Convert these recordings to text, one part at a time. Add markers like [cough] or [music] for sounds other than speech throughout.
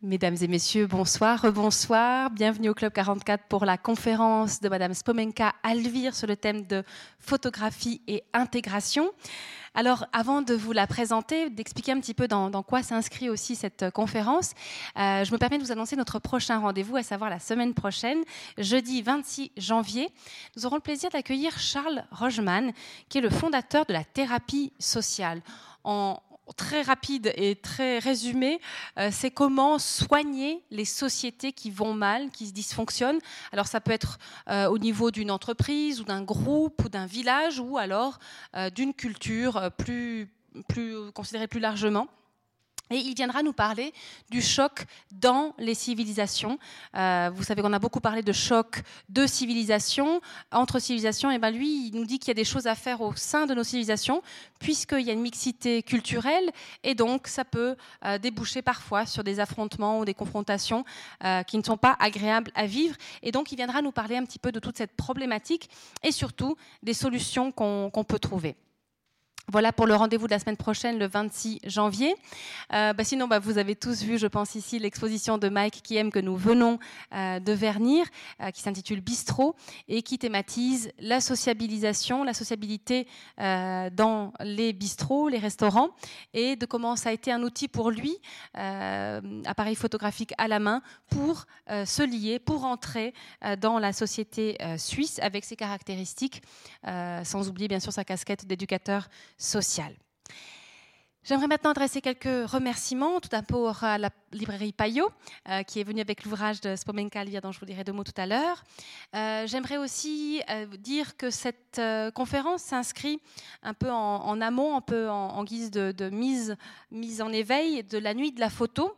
Mesdames et messieurs, bonsoir, rebonsoir. Bienvenue au Club 44 pour la conférence de Madame Spomenka Alvire sur le thème de photographie et intégration. Alors, avant de vous la présenter, d'expliquer un petit peu dans, quoi s'inscrit aussi cette conférence, euh, je me permets de vous annoncer notre prochain rendez-vous, à savoir la semaine prochaine, jeudi 26 janvier. Nous aurons le plaisir d'accueillir Charles Rogeman, qui est le fondateur de la thérapie sociale. Très rapide et très résumé, euh, c'est comment soigner les sociétés qui vont mal, qui se dysfonctionnent. Alors ça peut être euh, au niveau d'une entreprise ou d'un groupe ou d'un village ou alors euh, d'une culture considérée plus largement. Et il viendra nous parler du choc dans les civilisations. Euh, vous savez qu'on a beaucoup parlé de choc de civilisation, entre civilisations. Et ben lui, il nous dit qu'il y a des choses à faire au sein de nos civilisations, puisqu'il y a une mixité culturelle, et donc ça peut euh, déboucher parfois sur des affrontements ou des confrontations euh, qui ne sont pas agréables à vivre. Et donc il viendra nous parler un petit peu de toute cette problématique et surtout des solutions qu'on peut trouver. Voilà pour le rendez-vous de la semaine prochaine, le 26 janvier. Euh, bah sinon, bah, vous avez tous vu, je pense ici, l'exposition de Mike qui aime que nous venons euh, de vernir, euh, qui s'intitule Bistro et qui thématise la sociabilisation, la sociabilité dans les bistrots, les restaurants, et de comment ça a été un outil pour lui, appareil photographique à la main, pour se lier, pour entrer dans la société suisse avec ses caractéristiques, sans oublier bien sûr sa casquette d'éducateur social. J'aimerais maintenant adresser quelques remerciements, tout d'abord à la librairie Payot, euh, qui est venue avec l'ouvrage de Spomenka Alvir, dont je vous dirai deux mots tout à l'heure. Euh, j'aimerais aussi euh, dire que cette conférence s'inscrit un peu en, amont, un peu en, guise de, mise en éveil de la nuit de la photo,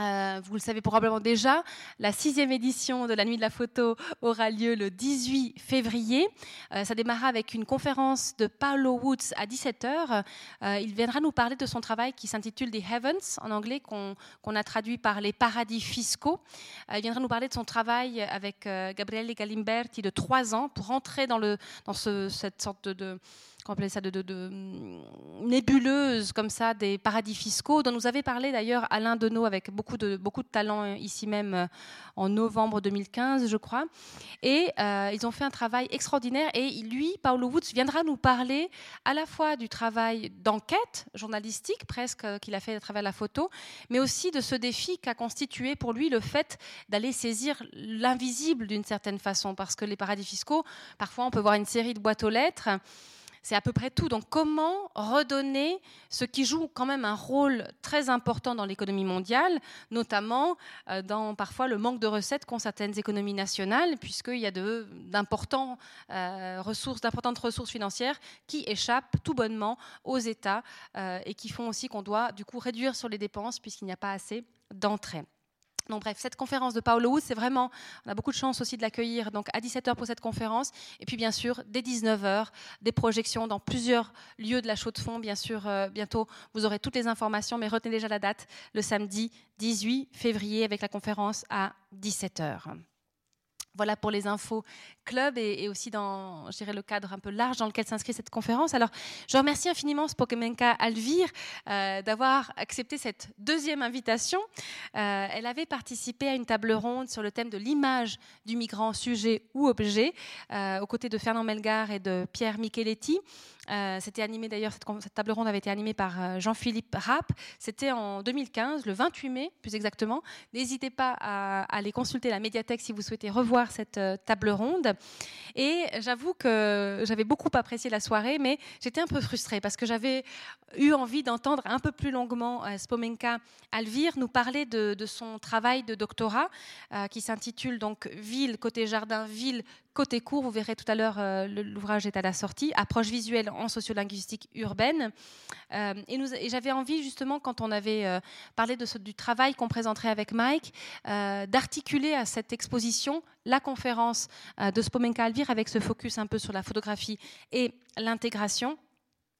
euh, vous le savez probablement déjà, la sixième édition de la Nuit de la Photo aura lieu le 18 février. Euh, ça démarra avec une conférence de Paolo Woods à 17h. Euh, il viendra nous parler de son travail qui s'intitule The Heavens, en anglais, qu'on a traduit par les paradis fiscaux. il viendra nous parler de son travail avec Gabriele Galimberti de trois ans pour entrer dans, cette sorte de qu'on ça de, de, mm, nébuleuse comme ça des paradis fiscaux dont nous avait parlé d'ailleurs Alain Deneau avec beaucoup de beaucoup de talent euh, ici même euh, en novembre 2015 je crois. Et euh, ils ont fait un travail extraordinaire et lui Paolo Woods viendra nous parler à la fois du travail d'enquête journalistique presque qu'il a fait à travers la photo mais aussi de ce défi qu'a constitué pour lui le fait d'aller saisir l'invisible d'une certaine façon. Parce que les paradis fiscaux parfois on peut voir une série de boîtes aux lettres c'est à peu près tout. Donc comment redonner ce qui joue quand même un rôle très important dans l'économie mondiale, notamment euh, dans parfois le manque de recettes qu'ont certaines économies nationales, puisqu'il y a d'importantes euh, ressources, d'importantes ressources financières qui échappent tout bonnement aux États euh, et qui font aussi qu'on doit du coup réduire sur les dépenses puisqu'il n'y a pas assez d'entrées. Donc bref, cette conférence de Paolo Wood, c'est vraiment, on a beaucoup de chance aussi de l'accueillir donc à 17h pour cette conférence. Et puis bien sûr, dès 19h, des projections dans plusieurs lieux de la Chaux-de-Fonds. Bien sûr, euh, bientôt, vous aurez toutes les informations, mais retenez déjà la date, le samedi 18 février avec la conférence à 17h. Voilà pour les infos club et, aussi dans, le cadre un peu large dans lequel s'inscrit cette conférence. Alors, je remercie infiniment Spokemenka Alvir euh, d'avoir accepté cette deuxième invitation. Euh, elle avait participé à une table ronde sur le thème de l'image du migrant sujet ou objet, euh, aux côtés de Fernand Melgar et de Pierre Micheletti. Euh, c'était animé d'ailleurs, cette, table ronde avait été animée par euh, Jean-Philippe Rapp. C'était en 2015, le 28 mai plus exactement. N'hésitez pas à, aller consulter la médiathèque si vous souhaitez revoir cette euh, table ronde. Et j'avoue que j'avais beaucoup apprécié la soirée, mais j'étais un peu frustrée parce que j'avais eu envie d'entendre un peu plus longuement Spomenka Alvir nous parler de, de, son travail de doctorat qui s'intitule donc Ville côté jardin, ville côté court. Vous verrez tout à l'heure, l'ouvrage est à la sortie. Approche visuelle en sociolinguistique urbaine. Euh, et, j'avais envie, justement, quand on avait euh, parlé du travail qu'on présenterait avec Mike, euh, d'articuler à cette exposition la conférence de Spomenka Alvir avec ce focus un peu sur la photographie et l'intégration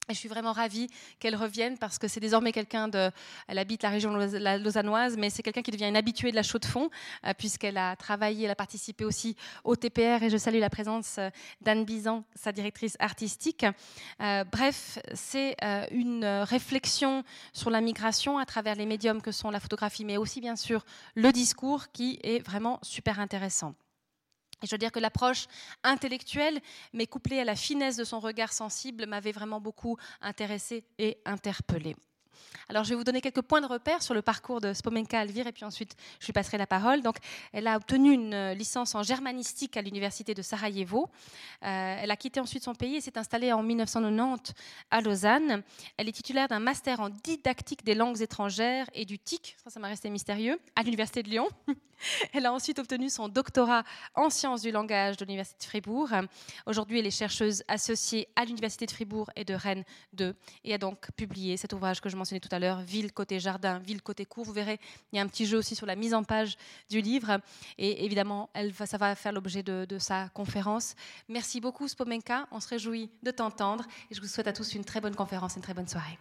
Et je suis vraiment ravie qu'elle revienne parce que c'est désormais quelqu'un de. Elle habite la région lausannoise, mais c'est quelqu'un qui devient une habituée de la chaux de fond, euh, puisqu'elle a travaillé, elle a participé aussi au TPR. Et je salue la présence euh, d'Anne Bizan, sa directrice artistique. Euh, bref, c'est une réflexion sur la migration à travers les médiums que sont la photographie, mais aussi bien sûr le discours qui est vraiment super intéressant. Et je veux dire que l'approche intellectuelle, mais couplée à la finesse de son regard sensible, m'avait vraiment beaucoup intéressée et interpellée. Alors, je vais vous donner quelques points de repère sur le parcours de Spomenka Alvire et puis ensuite je lui passerai la parole. Donc, elle a obtenu une euh, licence en germanistique à l'université de Sarajevo. Euh, elle a quitté ensuite son pays et s'est installée en 1990 à Lausanne. Elle est titulaire d'un master en didactique des langues étrangères et du TIC, ça, ça m'a resté mystérieux, à l'université de Lyon. [laughs] Elle a ensuite obtenu son doctorat en sciences du langage de l'université de Fribourg. Aujourd'hui, elle est chercheuse associée à l'université de Fribourg et de Rennes 2 et a donc publié cet ouvrage que je tout à l'heure, Ville côté jardin, Ville côté cours. Vous verrez, il y a un petit jeu aussi sur la mise en page du livre. Et évidemment, elle, ça va faire l'objet de, sa conférence. Merci beaucoup, Spomenka. On se réjouit de t'entendre. Et je vous souhaite à tous une très bonne conférence une très bonne soirée.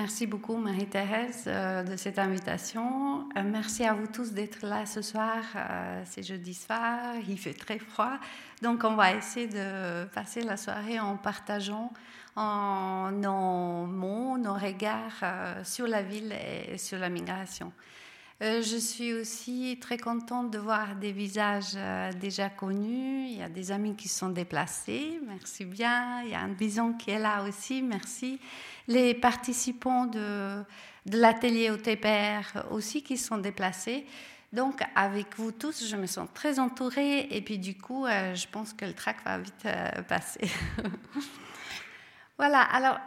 Merci beaucoup, Marie-Thérèse, euh, de cette invitation. Euh, merci à vous tous d'être là ce soir. Euh, c'est jeudi soir, il fait très froid. Donc, on va essayer de passer la soirée en partageant en nos mots, nos regards sur la ville et sur la migration. Je suis aussi très contente de voir des visages déjà connus. Il y a des amis qui sont déplacés, merci bien. Il y a un bison qui est là aussi, merci les participants de, de l'atelier OTPR aussi qui sont déplacés. Donc, avec vous tous, je me sens très entourée et puis du coup, euh, je pense que le track va vite euh, passer. [laughs] voilà, alors,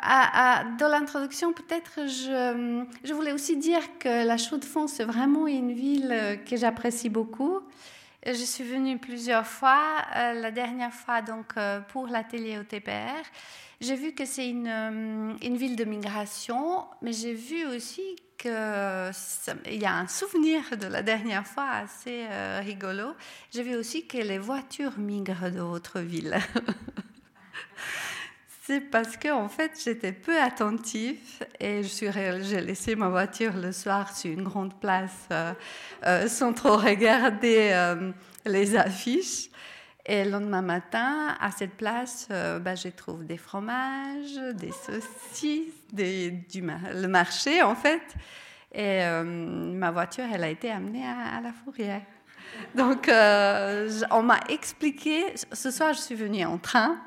dans l'introduction, peut-être, je, voulais aussi dire que la Chaux-de-Fonds, c'est vraiment une ville euh, que j'apprécie beaucoup. Je suis venue plusieurs fois, la dernière fois donc pour l'atelier OTPR. J'ai vu que c'est une, euh, une, ville de migration, mais j'ai vu aussi qu'il y a un souvenir de la dernière fois assez euh, rigolo. J'ai vu aussi que les voitures migrent d'autres villes. [laughs] c'est parce que en fait j'étais peu attentive et j'ai laissé ma voiture le soir sur une grande place euh, sans trop regarder les affiches. Et le lendemain matin, à cette place, euh, bah, je trouve des fromages, des saucisses, du, le marché en fait. Et euh, ma voiture, elle a été amenée à, la fourrière. Donc, euh, on m'a expliqué, ce soir, je suis venue en train,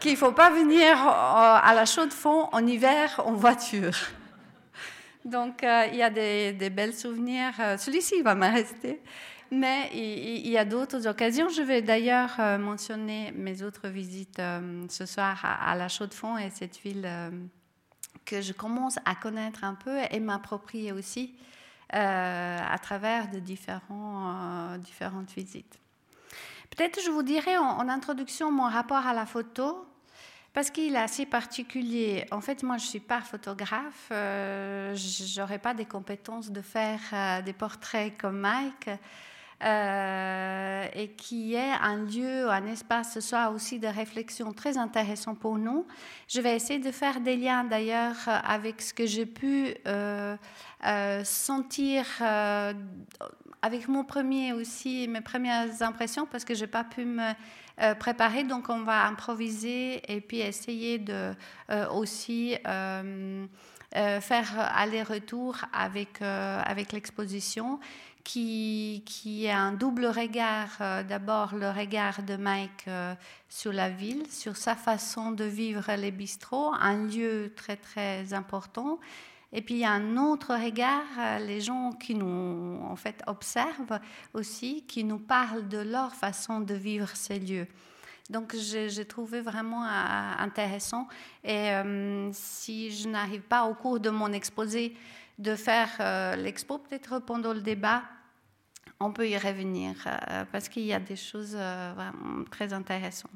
qu'il ne faut pas venir à la chaux de fond en hiver en voiture. Donc, il y a des, belles souvenirs. Celui-ci, il va me rester. Mais il, y a d'autres occasions. Je vais d'ailleurs euh, mentionner mes autres visites euh, ce soir à, la Chaux-de-Fonds et cette ville euh, que je commence à connaître un peu et m'approprier aussi à travers de différents, différentes visites. Peut-être je vous dirai en, introduction mon rapport à la photo. Parce qu'il est assez particulier. En fait, moi, je ne suis pas photographe. je n'aurais pas des compétences de faire des portraits comme Mike. Euh, et qui est un lieu, un espace ce soir aussi de réflexion très intéressant pour nous. Je vais essayer de faire des liens d'ailleurs avec ce que j'ai pu euh, euh, sentir avec mon premier aussi, mes premières impressions, parce que je n'ai pas pu me préparer, donc on va improviser et puis essayer de aussi faire aller-retour avec, avec l'exposition qui, qui est un double regard. Euh, d'abord, le regard de Mike euh, sur la ville, sur sa façon de vivre les bistrots, un lieu très très important. Et puis il y a un autre regard, euh, les gens qui nous en fait observent aussi, qui nous parlent de leur façon de vivre ces lieux. Donc j'ai trouvé vraiment intéressant. Et si je n'arrive pas au cours de mon exposé de faire l'expo, peut-être pendant le débat, on peut y revenir euh, parce qu'il y a des choses euh, vraiment très intéressantes.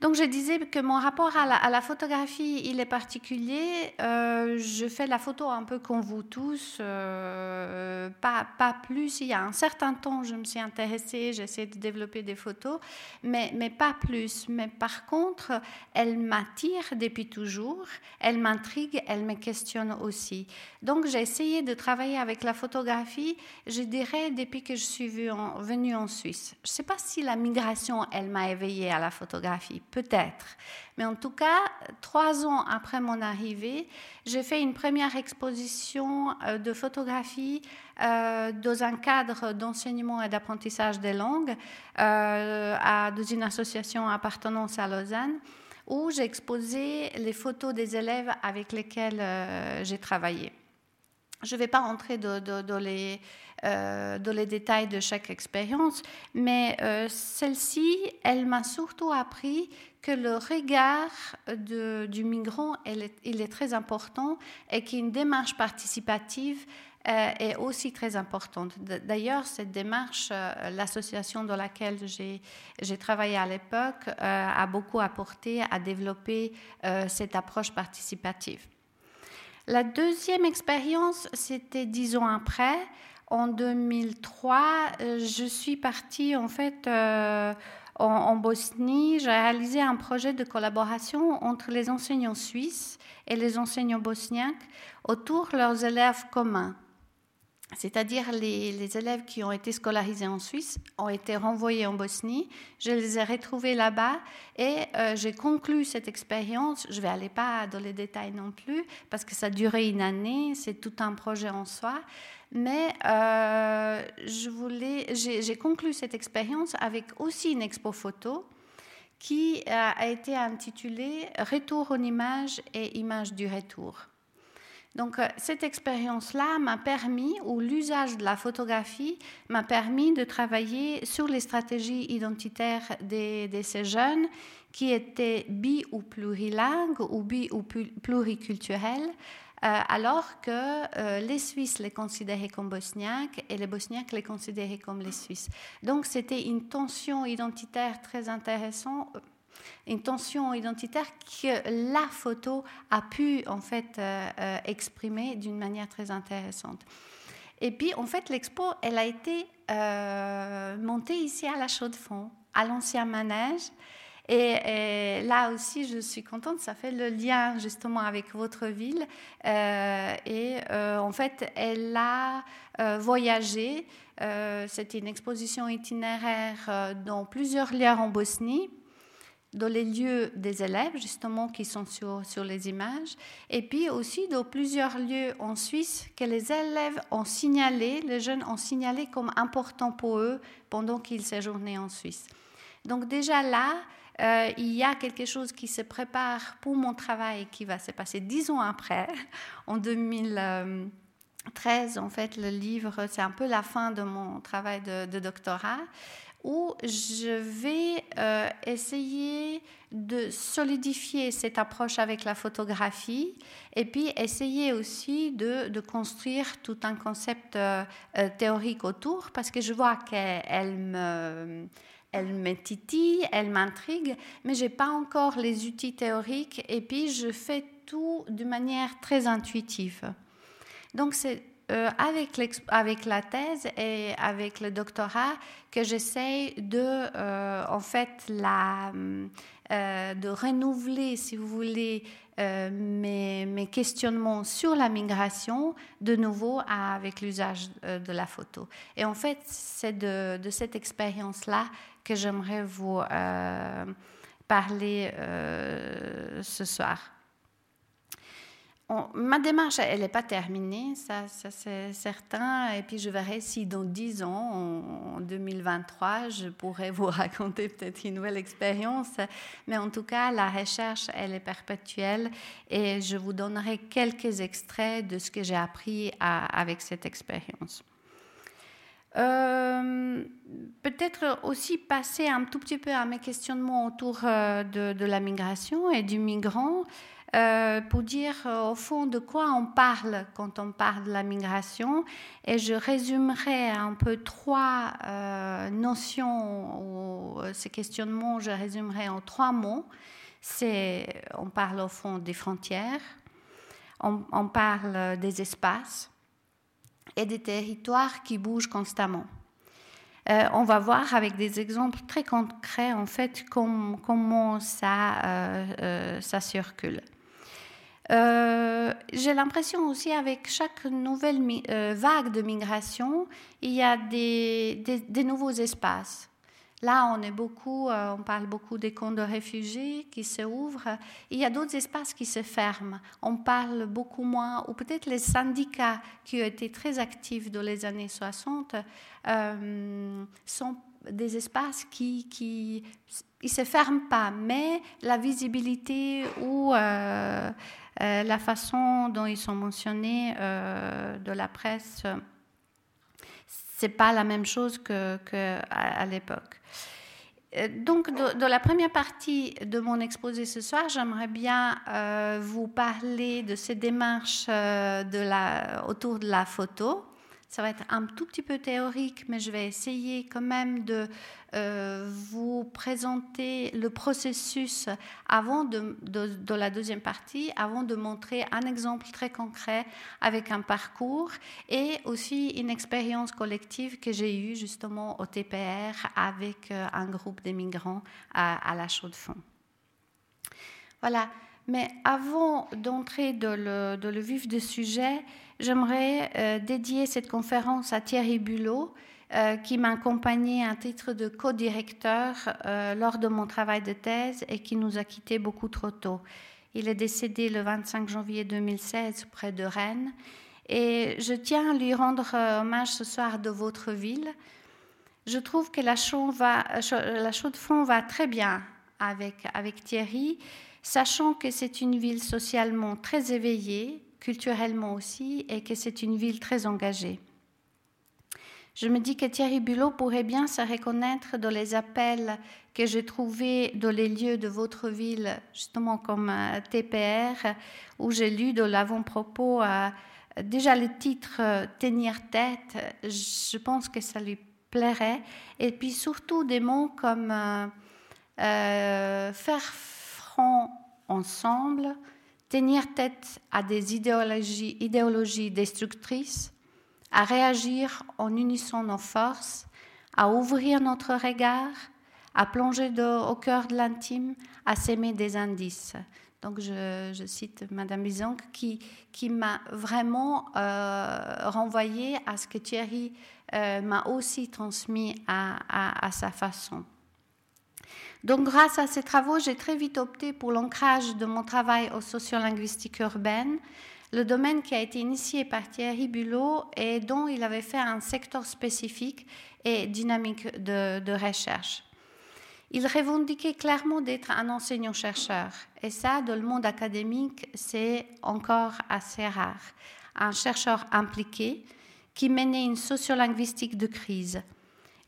Donc je disais que mon rapport à la, photographie, il est particulier. Euh, je fais la photo un peu comme vous tous, euh, pas, pas plus. Il y a un certain temps, je me suis intéressée, j'essaie de développer des photos, mais, mais pas plus. Mais par contre, elle m'attire depuis toujours, elle m'intrigue, elle me questionne aussi. Donc j'ai essayé de travailler avec la photographie, je dirais, depuis que je suis venue en Suisse. Je ne sais pas si la migration, elle m'a éveillée à la photographie peut-être. Mais en tout cas, trois ans après mon arrivée, j'ai fait une première exposition euh, de photographie euh, dans un cadre d'enseignement et d'apprentissage des langues euh, dans une association appartenance à Lausanne où j'ai exposé les photos des élèves avec lesquels j'ai travaillé. Je ne vais pas rentrer dans, les, dans, les, détails de chaque expérience, mais celle-ci, elle m'a surtout appris que le regard du migrant il est, très important et qu'une démarche participative euh, est aussi très importante. D'ailleurs, cette démarche, euh, l'association dans laquelle j'ai travaillé à l'époque, euh, a beaucoup apporté à développer cette approche participative. La deuxième expérience, c'était dix ans après. En 2003, je suis partie en fait en, Bosnie, j'ai réalisé un projet de collaboration entre les enseignants suisses et les enseignants bosniaques autour de leurs élèves communs. C'est-à-dire les, élèves qui ont été scolarisés en Suisse ont été renvoyés en Bosnie. Je les ai retrouvés là-bas et euh, j'ai conclu cette expérience. Je ne vais aller pas dans les détails non plus parce que ça a duré une année, c'est tout un projet en soi. Mais euh, j'ai conclu cette expérience avec aussi une expo photo qui a été intitulée Retour en image et image du retour. Donc euh, cette expérience-là m'a permis, ou l'usage de la photographie m'a permis de travailler sur les stratégies identitaires de, ces jeunes qui étaient bi ou plurilingues ou bi ou pluriculturels, euh, alors que euh, les Suisses les considéraient comme bosniaques et les bosniaques les considéraient comme les Suisses. Donc c'était une tension identitaire très intéressante une tension identitaire que la photo a pu en fait exprimer d'une manière très intéressante. Et puis en fait l'expo, elle a été montée ici à la Chaux-de-Fonds, à l'ancien manège. Et, là aussi, je suis contente, ça fait le lien justement avec votre ville. Euh, et euh, en fait, elle a euh, voyagé. C'était une exposition itinéraire dans plusieurs lieux en Bosnie dans les lieux des élèves, justement, qui sont sur, sur les images, et puis aussi dans plusieurs lieux en Suisse que les élèves ont signalé, les jeunes ont signalé comme important pour eux pendant qu'ils séjournaient en Suisse. Donc déjà là, euh, il y a quelque chose qui se prépare pour mon travail qui va se passer dix ans après, [laughs] en 2013. En fait, le livre, c'est un peu la fin de mon travail de, doctorat où je vais euh, essayer de solidifier cette approche avec la photographie et puis essayer aussi de, construire tout un concept euh, théorique autour parce que je vois qu'elle me elle me titille, elle m'intrigue, mais j'ai pas encore les outils théoriques et puis je fais tout de manière très intuitive. Donc c'est euh, avec, la thèse et avec le doctorat que j'essaie de, euh, en fait, euh, de renouveler, si vous voulez, mes, questionnements sur la migration de nouveau avec l'usage de la photo. Et en fait, c'est de, cette expérience-là que j'aimerais vous parler ce soir. Ma démarche, elle n'est pas terminée, ça, c'est certain. Et puis je verrai si dans 10 ans, en 2023, je pourrais [laughs] vous raconter peut-être une nouvelle expérience. Mais en tout cas, la recherche, elle est perpétuelle et je vous donnerai quelques extraits de ce que j'ai appris avec cette expérience. Euh, peut-être aussi passer un tout petit peu à mes questionnements autour euh, de, la migration et du migrant. Euh, pour dire au fond de quoi on parle quand on parle de la migration. Et je résumerai un peu trois notions ou ces questionnements, je résumerai en trois mots. C'est, on parle au fond des frontières, on, parle des espaces et des territoires qui bougent constamment. Euh, on va voir avec des exemples très concrets en fait comment ça, euh, euh, ça circule. J'ai l'impression aussi avec chaque nouvelle vague de migration, il y a des nouveaux espaces. Là, on est beaucoup, euh, on parle beaucoup des camps de réfugiés qui se ouvrent. Il y a d'autres espaces qui se ferment. On parle beaucoup moins, ou peut-être les syndicats qui ont été très actifs dans les années 60 euh, sont des espaces qui, qui se ferment pas, mais la visibilité ou euh, la façon dont ils sont mentionnés de la presse c'est pas la même chose qu'à que à, l'époque. Euh, donc, de, la première partie de mon exposé ce soir, j'aimerais bien euh, vous parler de ces démarches euh, autour de la photo. Ça va être un tout petit peu théorique, mais je vais essayer quand même de euh, vous présenter le processus avant de, la deuxième partie, avant de montrer un exemple très concret avec un parcours et aussi une expérience collective que j'ai eue justement au TPR avec euh, un groupe de migrants à, la Chaux-de-Fonds. Voilà. Mais avant d'entrer dans le, le, vif du sujet, j'aimerais euh, dédier cette conférence à Thierry Bulot, euh, qui m'a accompagné à titre de co-directeur euh, lors de mon travail de thèse et qui nous a quittés beaucoup trop tôt. Il est décédé le 25 janvier 2016 près de Rennes et je tiens à lui rendre hommage ce soir de votre ville. Je trouve que la chaux, va, la chaux de fond va très bien avec, avec Thierry, sachant que c'est une ville socialement très éveillée, culturellement aussi, et que c'est une ville très engagée. Je me dis que Thierry Bulot pourrait bien se reconnaître dans les appels que j'ai trouvés dans les lieux de votre ville, justement comme euh, TPR, où j'ai lu de l'avant-propos euh, déjà le titre euh, Tenir tête. Je pense que ça lui plairait. Et puis surtout des mots comme faire front ensemble, tenir tête à des idéologies destructrices, à réagir en unissant nos forces, à ouvrir notre regard, à plonger au cœur de l'intime, à s'aimer des indices. Donc je, cite Madame Bison qui, m'a vraiment euh, renvoyé à ce que Thierry euh, m'a aussi transmis à sa façon. Donc, grâce à ces travaux, j'ai très vite opté pour l'ancrage de mon travail aux sociolinguistiques urbaines, le domaine qui a été initié par Thierry Bulot et dont il avait fait un secteur spécifique et dynamique de, recherche. Il revendiquait clairement d'être un enseignant-chercheur, et ça, dans le monde académique, c'est encore assez rare. Un chercheur impliqué qui menait une sociolinguistique de crise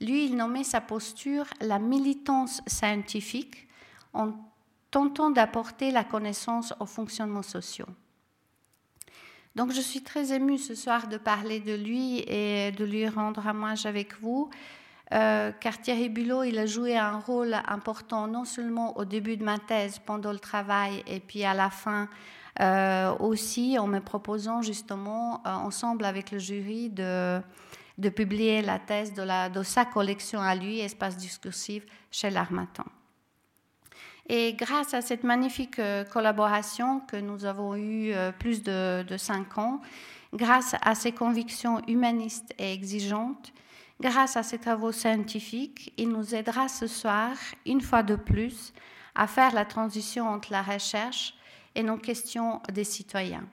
lui, il nommait sa posture la militance scientifique en tentant d'apporter la connaissance aux fonctionnements sociaux. Donc je suis très émue ce soir de parler de lui et de lui rendre hommage avec vous, euh, car Thierry Bulot, il a joué un rôle important non seulement au début de ma thèse, pendant le travail, et puis à la fin euh, aussi en me proposant justement, euh, ensemble avec le jury, de publier la thèse de, de sa collection à lui, Espace discursif, chez l'Armatan. Et grâce à cette magnifique euh, collaboration que nous avons eue euh, plus de, de cinq ans, grâce à ses convictions humanistes et exigeantes, grâce à ses travaux scientifiques, il nous aidera ce soir, une fois de plus, à faire la transition entre la recherche et nos questions des citoyens.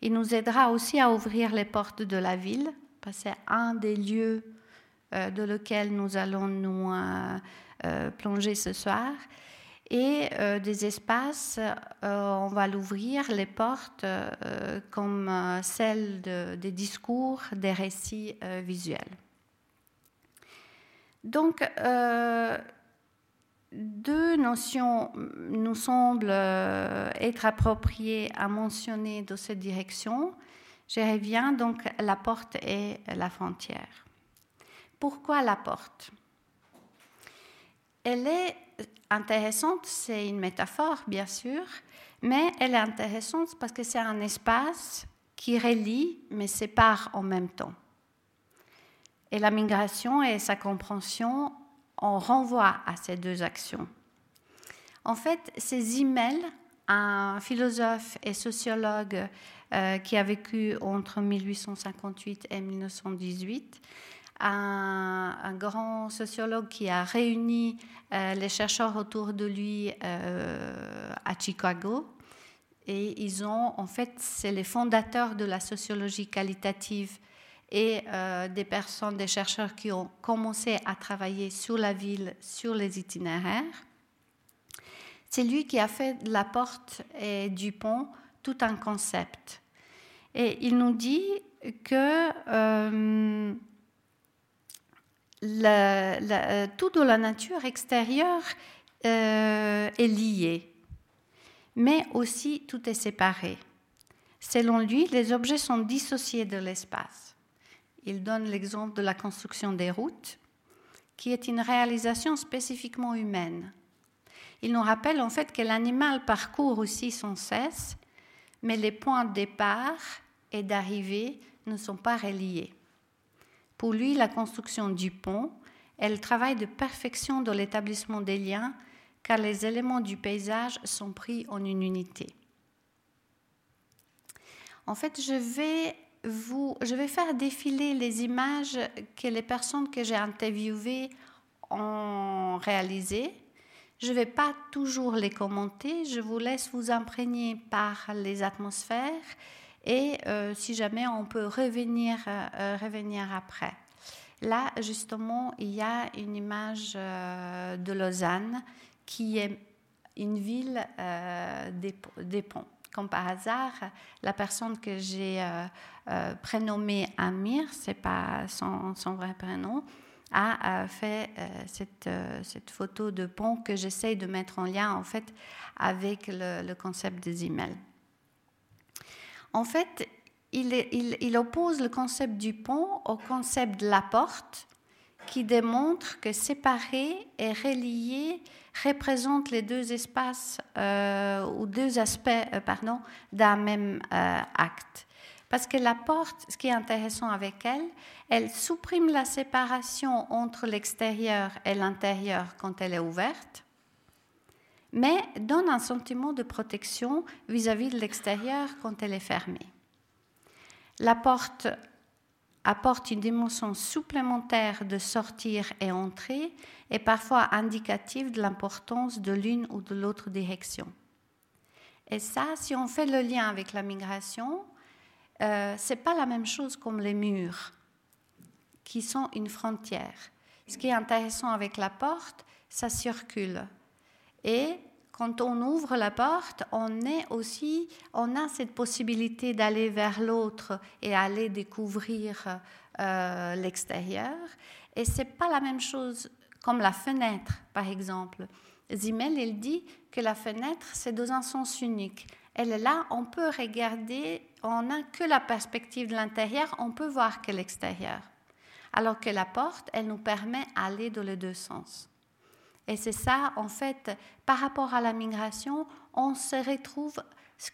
Il nous aidera aussi à ouvrir les portes de la ville c'est un des lieux euh, dans lequel nous allons nous plonger ce soir. Et des espaces, on va l'ouvrir, les portes, comme celles des discours, des récits visuels. Donc, deux notions nous semblent être appropriées à mentionner dans cette direction. Je reviens donc la porte et la frontière. Pourquoi la porte? Elle est intéressante, c'est une métaphore bien sûr, mais elle est intéressante parce que c'est un espace qui relie mais sépare en même temps. Et la migration et sa compréhension, on renvoie à ces deux actions. En fait, ces emails, un philosophe et sociologue euh, qui a vécu entre 1858 et 1918, un, grand sociologue qui a réuni euh, les chercheurs autour de lui euh, à Chicago. Et ils ont, en fait, c'est les fondateurs de la sociologie qualitative et euh, des personnes, des chercheurs qui ont commencé à travailler sur la ville, sur les itinéraires. C'est lui qui a fait de la porte et du pont tout un concept. Et il nous dit que euh, tout dans la nature extérieure euh, est lié, mais aussi tout est séparé. Selon lui, les objets sont dissociés de l'espace. Il donne l'exemple de la construction des routes, qui est une réalisation spécifiquement humaine. Il nous rappelle en fait que l'animal parcourt aussi sans cesse, mais les points de départ et d'arrivée ne sont pas reliés. Pour lui, la construction du pont est le travail de perfection dans l'établissement des liens, car les éléments du paysage sont pris en une unité. En fait, je vais je vais faire défiler les images que les personnes que j'ai interviewées ont réalisées. Je ne vais pas toujours les commenter, je vous laisse vous imprégner par les atmosphères et euh, si jamais on peut revenir, euh, revenir après. Là, justement, il y a une image euh, de Lausanne qui est une ville des ponts comme par hasard, la personne que j'ai euh, euh, prénommée Amir, c'est pas son, vrai prénom, a fait euh, cette, cette, photo de pont que j'essaye de mettre en lien en fait avec le, concept des emails. En fait, il, oppose le concept du pont au concept de la porte qui démontre que séparer et relier représente les deux espaces euh, ou deux aspects euh, d'un même euh, acte. Parce que la porte, ce qui est intéressant avec elle, elle supprime la séparation entre l'extérieur et l'intérieur quand elle est ouverte, mais donne un sentiment de protection vis-à-vis -vis de l'extérieur quand elle est fermée. La porte apporte une dimension supplémentaire de sortir et entrer et parfois indicative de l'importance de l'une ou de l'autre direction. Et ça, si on fait le lien avec la migration, euh, c'est pas la même chose comme les murs, qui sont une frontière. Ce qui est intéressant avec la porte, ça circule. Et quand on ouvre la porte, on est aussi, a cette possibilité d'aller vers l'autre et aller découvrir euh, l'extérieur. Et c'est pas la même chose comme la fenêtre, par exemple. Zimmel, il dit que la fenêtre, c'est dans un sens unique. Elle est là, on peut regarder, on n'a que la perspective de l'intérieur, on peut voir que l'extérieur. Alors que la porte, elle nous permet d'aller dans les deux sens. Et c'est ça, en fait, par rapport à la migration, on se retrouve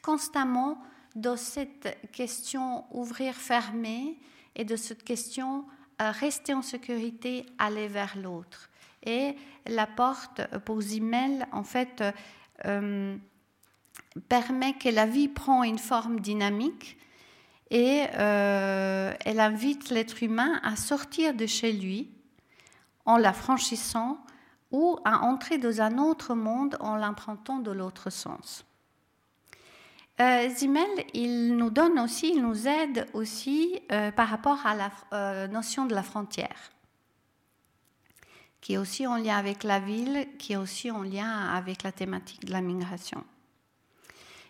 constamment dans cette question ouvrir-fermer et de cette question euh, rester en sécurité, aller vers l'autre. Et la porte pour Zimmel, en fait, euh, permet que la vie prend une forme dynamique et euh, elle invite l'être humain à sortir de chez lui en la franchissant ou à entrer dans un autre monde en l'empruntant de l'autre sens. Euh, Zimmel, il nous donne aussi, il nous aide aussi euh, par rapport à la euh, notion de la frontière, qui est aussi en lien avec la ville, qui est aussi en lien avec la thématique de la migration.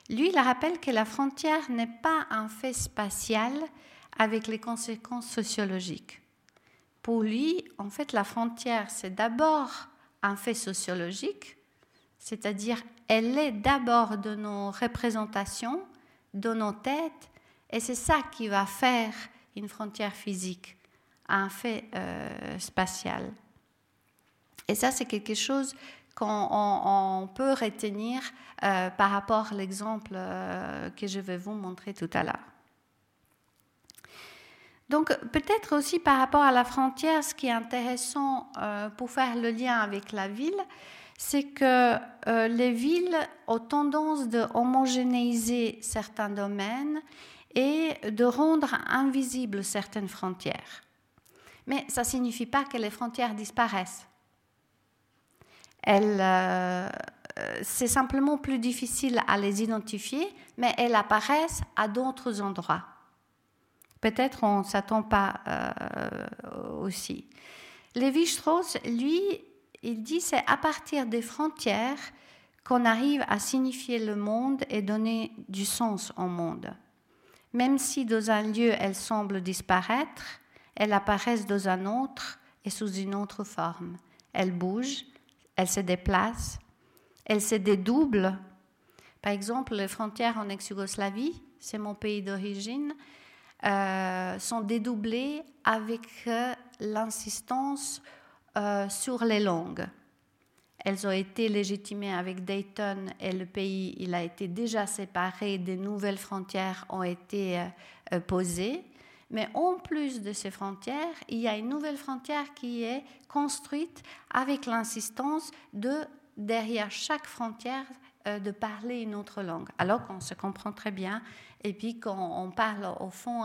Lui, il rappelle que la frontière n'est pas un fait spatial avec les conséquences sociologiques. Pour lui, en fait, la frontière, c'est d'abord un fait sociologique, c'est-à-dire elle est d'abord de nos représentations, de nos têtes, et c'est ça qui va faire une frontière physique, un fait euh, spatial. Et ça, c'est quelque chose qu'on peut retenir euh, par rapport à l'exemple euh, que je vais vous montrer tout à l'heure. Donc peut-être aussi par rapport à la frontière, ce qui est intéressant euh, pour faire le lien avec la ville, c'est que les villes ont tendance de homogénéiser certains domaines et de rendre invisibles certaines frontières. Mais ça ne signifie pas que les frontières disparaissent. Euh, c'est simplement plus difficile à les identifier, mais elles apparaissent à d'autres endroits. Peut-être on ne s'attend pas euh, aussi. Lévi-Strauss, lui, il dit c'est à partir des frontières qu'on arrive à signifier le monde et donner du sens au monde. Même si dans un lieu elles semblent disparaître, elles apparaissent dans un autre et sous une autre forme. Elles bougent, elles se déplacent, elles se dédoublent. Par exemple, les frontières en ex-Yougoslavie, c'est mon pays d'origine, euh, sont dédoublées avec euh, l'insistance euh, sur les langues. Elles ont été légitimées avec Dayton et le pays, il a été déjà séparé, des nouvelles frontières ont été posées. Mais en plus de ces frontières, il y a une nouvelle frontière qui est construite avec l'insistance de, derrière chaque frontière, de parler une autre langue, alors qu'on se comprend très bien. Et puis quand on parle au fond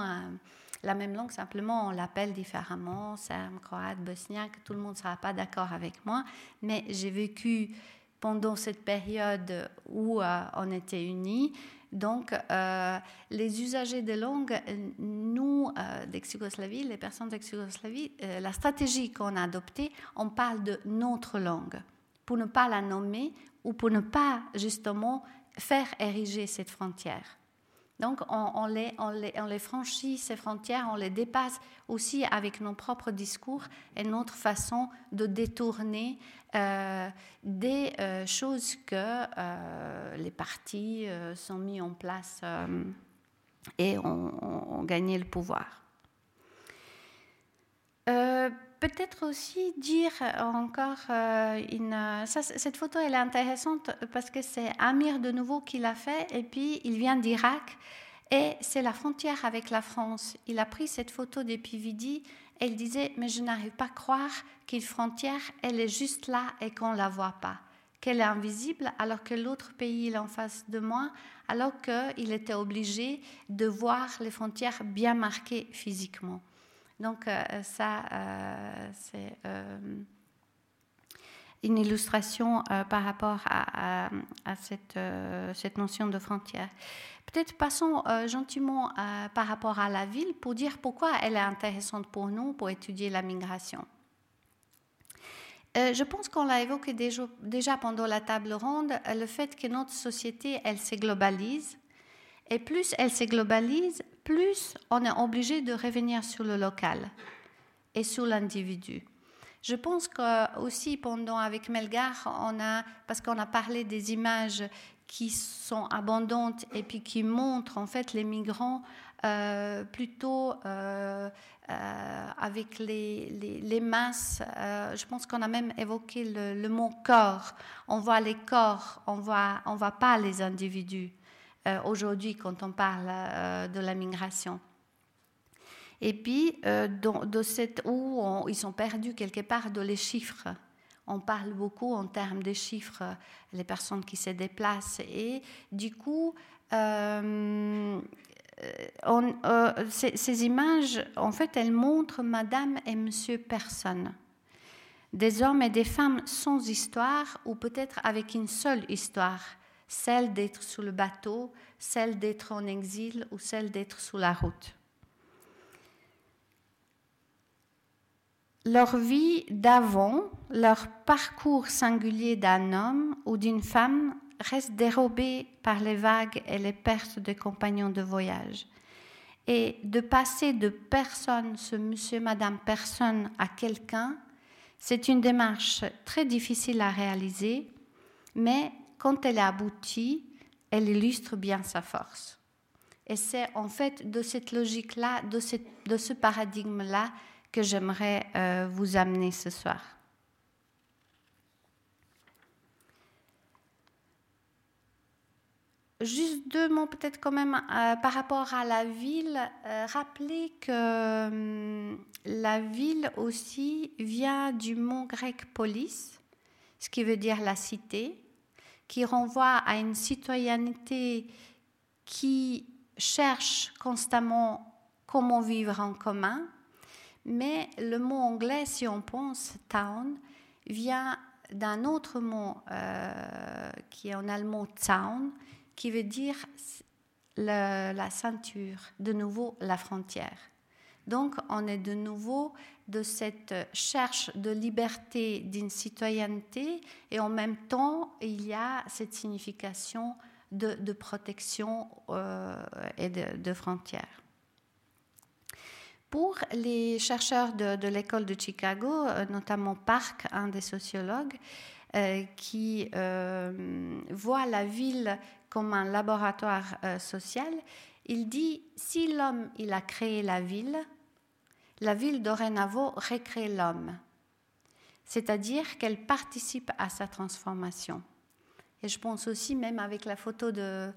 la même langue, simplement on l'appelle différemment, serbe, croate, bosniaque, tout le monde ne sera pas d'accord avec moi, mais j'ai vécu pendant cette période où euh, on était unis, donc, euh, les usagers des langues, nous, euh, d'ex-Yougoslavie, les personnes d'ex-Yougoslavie, la stratégie qu'on a adoptée, on parle de notre langue, pour ne pas la nommer ou pour ne pas justement faire ériger cette frontière. Donc, on, les, franchit, ces frontières, on les dépasse aussi avec nos propres discours et notre façon de détourner euh, des euh, choses que euh, les partis sont mis en place et ont, gagné le pouvoir. Peut-être aussi dire encore une. cette photo, elle est intéressante parce que c'est Amir de nouveau qui l'a fait et puis il vient d'Irak et c'est la frontière avec la France. Il a pris cette photo d'Epividi elle disait, mais je n'arrive pas à croire qu'une frontière, elle est juste là et qu'on ne la voit pas, qu'elle est invisible alors que l'autre pays est en face de moi, alors qu'il était obligé de voir les frontières bien marquées physiquement. Donc euh, ça, euh, c'est euh, une illustration par rapport à, cette, cette, notion de frontière. Peut-être passons gentiment par rapport à la ville pour dire pourquoi elle est intéressante pour nous pour étudier la migration. Je pense qu'on l'a évoqué déjà, déjà, pendant la table ronde, le fait que notre société, elle se globalise. Et plus elle se globalise, plus on est obligé de revenir sur le local et sur l'individu. Je pense que aussi pendant avec Melgar, parce qu'on a parlé des images qui sont abondantes et puis qui montrent en fait les migrants euh, plutôt euh, euh, avec les, masses. je pense qu'on a même évoqué le, mot corps. On voit les corps, on voit, on voit pas les individus aujourd'hui quand on parle de la migration. Et puis, dans, de cette, où ils sont perdus quelque part dans les chiffres on parle beaucoup en termes de chiffres, les personnes qui se déplacent. Et du coup, euh, euh, ces, images, en fait, elles montrent Madame et Monsieur personne. Des hommes et des femmes sans histoire, ou peut-être avec une seule histoire, celle d'être sous le bateau, celle d'être en exil ou celle d'être sous la route. leur vie d'avant, leur parcours singulier d'un homme ou d'une femme reste dérobé par les vagues et les pertes des compagnons de voyage. Et de passer de personne, ce monsieur, madame personne, à quelqu'un, C'est une démarche très difficile à réaliser, mais quand elle est aboutie, elle illustre bien sa force. Et c'est en fait de cette logique-là, de, ce paradigme-là que j'aimerais euh, vous amener ce soir. Juste deux mots peut-être quand même euh, par rapport à la ville. Euh, rappeler que hum, la ville aussi vient du mot grec polis, ce qui veut dire la cité, qui renvoie à une citoyenneté qui cherche constamment comment vivre en commun. Mais le mot anglais, si on pense town, vient d'un autre mot euh, qui est en allemand town, qui veut dire la ceinture, de nouveau la frontière. Donc on est de nouveau de cette cherche de liberté, d'une citoyenneté, et en même temps il y a cette signification de, protection euh, et de, frontières. Pour les chercheurs de, l'école de Chicago, euh, notamment Park, un des sociologues, euh, qui voit la ville comme un laboratoire social, il dit si l'homme il a créé la ville, la ville dorénavant recrée l'homme, c'est-à-dire qu'elle participe à sa transformation. Et je pense aussi, même avec la photo de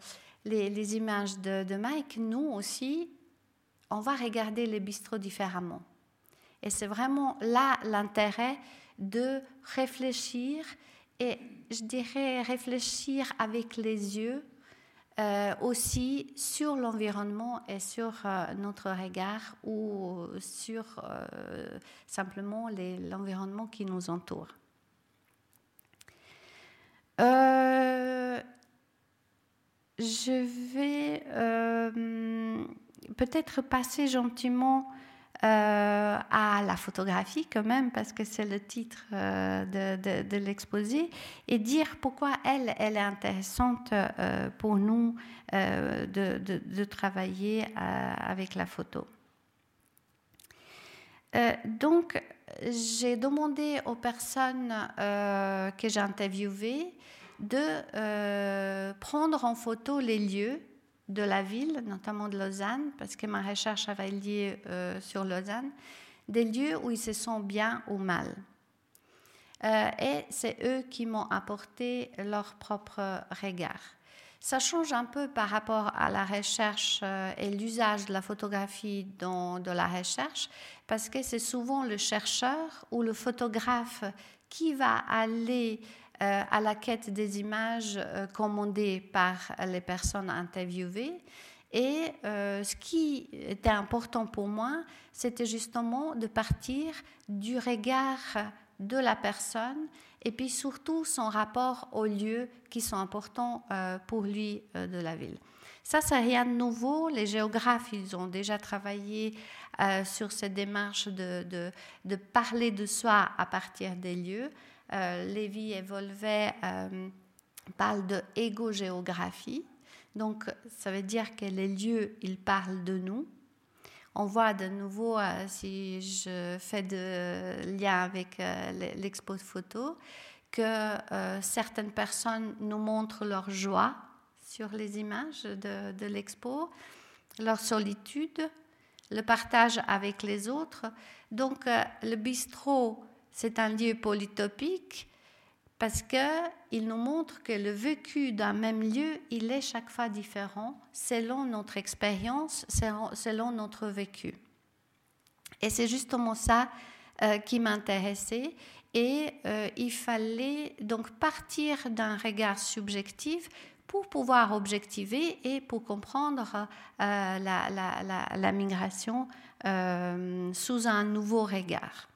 les, images de, de, Mike, nous aussi, on va regarder les bistrots différemment. Et c'est vraiment là l'intérêt de réfléchir et je dirais réfléchir avec les yeux euh, aussi sur l'environnement et sur euh, notre regard ou sur euh, simplement l'environnement qui nous entoure. je vais peut-être passer gentiment euh, à la photographie quand même, parce que c'est le titre euh, de, l'exposé, et dire pourquoi elle, elle est intéressante euh, pour nous de, de, travailler avec la photo. donc, j'ai demandé aux personnes que j'ai interviewées de prendre en photo les lieux de la ville, notamment de Lausanne, parce que ma recherche avait lieu euh, sur Lausanne, des lieux où ils se sentent bien ou mal. Euh, et c'est eux qui m'ont apporté leur propre regard. Ça change un peu par rapport à la recherche euh, et l'usage de la photographie dans de la recherche, parce que c'est souvent le chercheur ou le photographe qui va aller à la quête des images euh, commandées par les personnes interviewées. Et euh, ce qui était important pour moi, c'était justement de partir du regard de la personne et puis surtout son rapport aux lieux qui sont importants pour lui de la ville. Ça, c'est rien de nouveau. Les géographes, ils ont déjà travaillé sur cette démarche de, de, parler de soi à partir des lieux. Euh, Lévi et Volvet euh, parlent de égogéographie. Donc, ça veut dire que les lieux, ils parlent de nous. On voit de nouveau, euh, si je fais de lien avec l'expo de photos, que certaines personnes nous montrent leur joie sur les images de, de l'expo, leur solitude, le partage avec les autres. Donc, le bistrot c'est un lieu polytopique parce qu'il nous montre que le vécu d'un même lieu, il est chaque fois différent selon notre expérience, selon notre vécu. Et c'est justement ça euh, qui m'intéressait. Et euh, il fallait donc partir d'un regard subjectif pour pouvoir objectiver et pour comprendre euh, la, migration sous un nouveau regard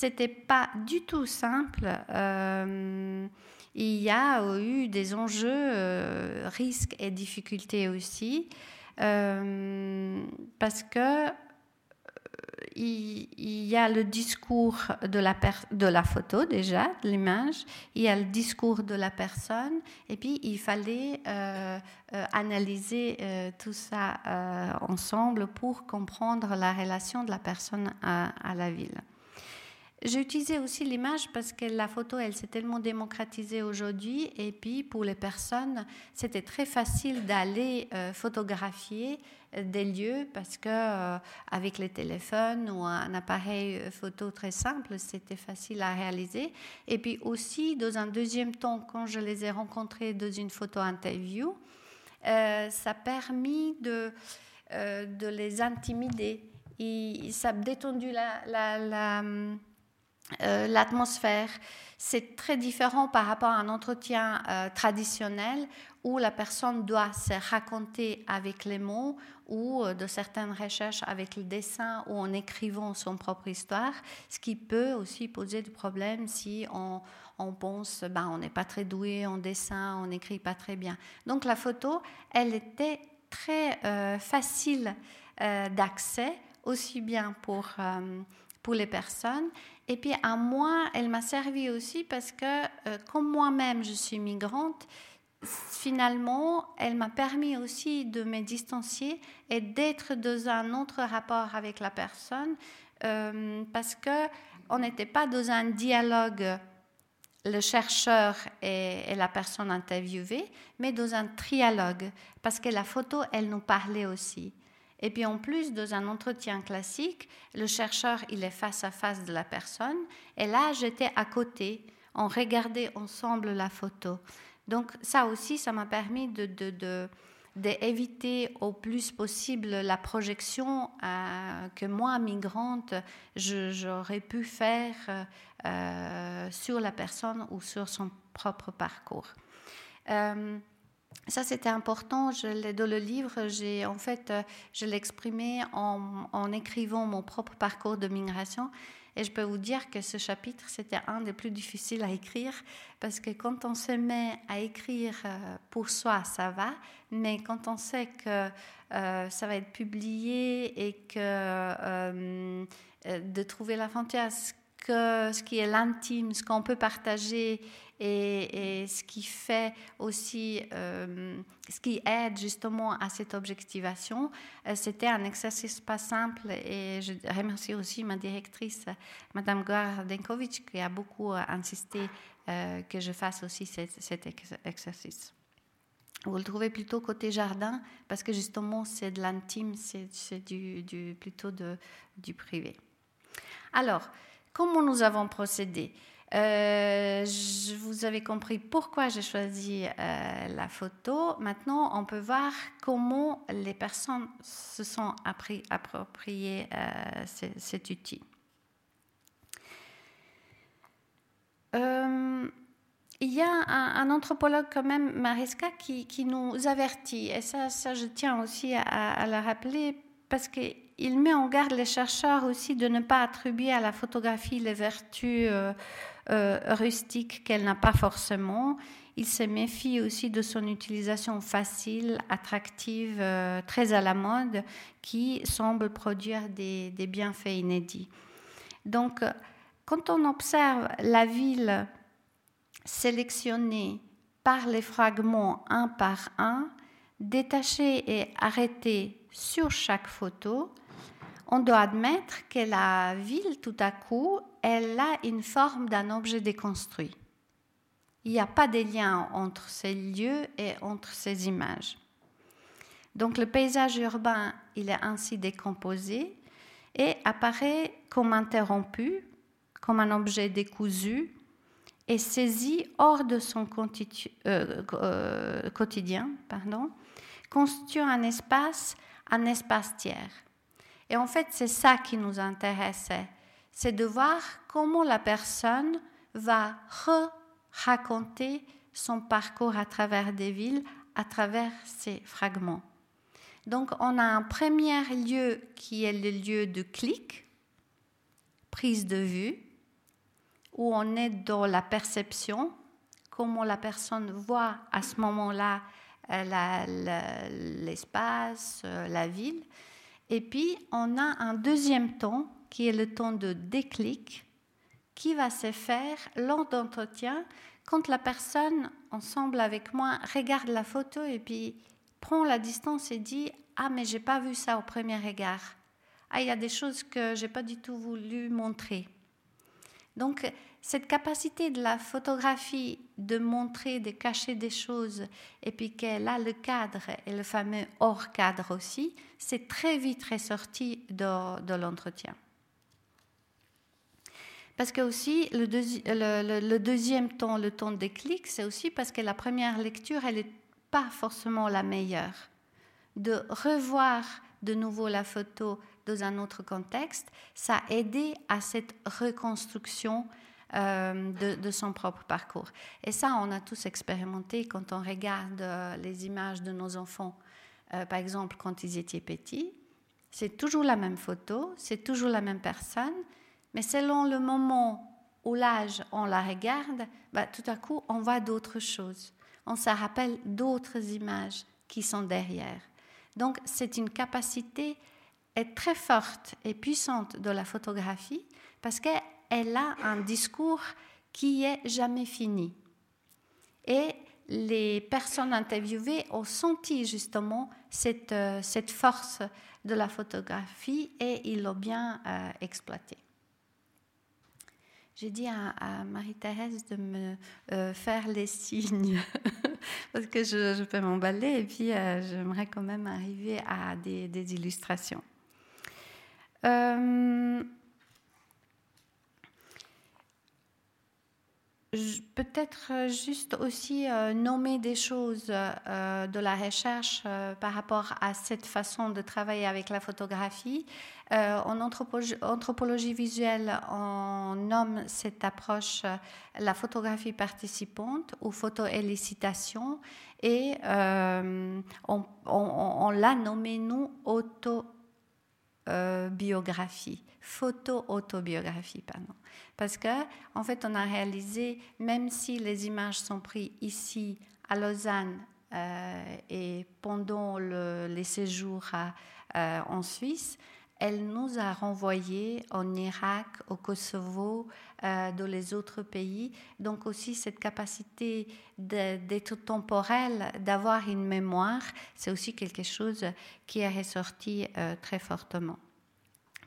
c'était pas du tout simple. Euh, il y a eu des enjeux, euh, risques et difficultés aussi, euh, parce que il, y a le discours de la, de la photo déjà, de l'image, il y a le discours de la personne, et puis il fallait analyser tout ça ensemble pour comprendre la relation de la personne à la ville. J'ai utilisé aussi l'image parce que la photo, elle s'est tellement démocratisée aujourd'hui. Et puis, pour les personnes, c'était très facile d'aller euh, photographier euh, des lieux parce que euh, avec les téléphones ou un appareil photo très simple, c'était facile à réaliser. Et puis aussi, dans un deuxième temps, quand je les ai rencontrés dans une photo interview, ça a permis de, les intimider. Et ça a détendu la, la euh, l'atmosphère. C'est très différent par rapport à un entretien euh, traditionnel où la personne doit se raconter avec les mots ou euh, de certaines recherches avec le dessin ou en écrivant son propre histoire, ce qui peut aussi poser des problèmes si on, on pense ben, on n'est pas très doué en dessin, on n'écrit pas très bien. Donc la photo, elle était très facile d'accès, aussi bien pour pour les personnes. Et puis à moi, elle m'a servi aussi parce que euh, comme moi-même je suis migrante, finalement, elle m'a permis aussi de me distancier et d'être dans un autre rapport avec la personne euh, parce que on n'était pas dans un dialogue le chercheur et, la personne interviewée, mais dans un trialogue, parce que la photo, elle nous parlait aussi. Et puis en plus, dans un entretien classique, le chercheur, il est face à face de la personne. Et là, j'étais à côté. On regardait ensemble la photo. Donc ça aussi, ça m'a permis de, d'éviter au plus possible la projection euh, que moi, migrante, j'aurais pu faire euh, sur la personne ou sur son propre parcours. Euh, ça, c'était important. Je dans le livre, j'ai en fait, euh, je l'ai exprimé en, écrivant mon propre parcours de migration. Et je peux vous dire que ce chapitre, c'était un des plus difficiles à écrire parce que quand on se met à écrire euh, pour soi, ça va, mais quand on sait que euh, ça va être publié et que de trouver la frontière, que ce qui est l'intime, ce qu'on peut partager et, ce qui fait aussi, euh, ce qui aide justement à cette objectivation. Euh, c'était un exercice pas simple et je remercie aussi ma directrice, Madame Gordenkovic, qui a beaucoup insisté euh, que je fasse aussi cet, exercice. Vous le trouvez plutôt côté jardin parce que justement c'est de l'intime, c'est du, plutôt du privé. Alors, comment nous avons procédé? Euh, vous avais compris pourquoi j'ai choisi euh, la photo. Maintenant, on peut voir comment les personnes se sont appropriées euh, cet outil. il y a un, anthropologue quand même, Mariska, qui, nous avertit, et ça, ça je tiens aussi à, à le rappeler, parce qu'il met en garde les chercheurs aussi de ne pas attribuer à la photographie les vertus euh, rustique qu'elle n'a pas forcément. Il se méfie aussi de son utilisation facile, attractive, euh, très à la mode, qui semble produire des, bienfaits inédits. Donc, quand on observe la ville sélectionnée par les fragments un par un, détachés et arrêtés sur chaque photo, on doit admettre que la ville, tout à coup, elle a une forme d'un objet déconstruit. Il n'y a pas de lien entre ces lieux et entre ces images. Donc le paysage urbain, il est ainsi décomposé et apparaît comme interrompu, comme un objet décousu et saisi hors de son euh, euh, quotidien, pardon, constitue un espace, un espace tiers. Et en fait, c'est ça qui nous intéressait c'est de voir comment la personne va raconter son parcours à travers des villes, à travers ces fragments. Donc on a un premier lieu qui est le lieu de clic, prise de vue, où on est dans la perception, comment la personne voit à ce moment-là euh, l'espace, euh, la ville. Et puis on a un deuxième temps qui est le temps de déclic, qui va se faire lors d'entretien quand la personne, ensemble avec moi, regarde la photo et puis prend la distance et dit Ah, mais j'ai pas vu ça au premier regard. Ah, il y a des choses que j'ai pas du tout voulu montrer. Donc, cette capacité de la photographie de montrer, de cacher des choses, et puis qu'elle a le cadre et le fameux hors cadre aussi, c'est très vite ressorti de, de l'entretien. Parce que aussi, le, le, deuxième temps, le des clics, c'est aussi parce que la première lecture, elle n'est pas forcément la meilleure. De revoir de nouveau la photo dans un autre contexte, ça a aidé à cette reconstruction euh, de, son propre parcours. Et ça, on a tous expérimenté quand on regarde euh, les images de nos enfants, euh, par exemple quand ils étaient petits. C'est toujours la même photo, c'est toujours la même personne, mais selon le moment ou l'âge on la regarde, bah, tout à coup, on voit d'autres choses. On se rappelle d'autres images qui sont derrière. Donc, c'est une capacité très forte et puissante de la photographie parce que elle a un discours qui est jamais fini. Et les personnes interviewées ont senti justement cette, euh, force de la photographie et ils l'ont bien euh, exploitée. J'ai dit à, Marie-Thérèse de me euh, faire les signes [laughs] parce que je, peux m'emballer et puis j'aimerais quand même arriver à des, des illustrations. Peut-être euh, juste aussi euh, nommer des choses euh, de la recherche par rapport à cette façon de travailler avec la photographie. en anthropologie, visuelle, on nomme cette approche la photographie participante ou photoélicitation et on, on l'a nommé nous autobiographie, photo-autobiographie, pardon. Parce que, en fait, on a réalisé, même si les images sont prises ici, à Lausanne, euh, et pendant les séjours euh, en Suisse, elle nous a renvoyés en Irak, au Kosovo, euh, dans les autres pays. Donc aussi cette capacité d'être temporel, d'avoir une mémoire, c'est aussi quelque chose qui est ressorti très fortement.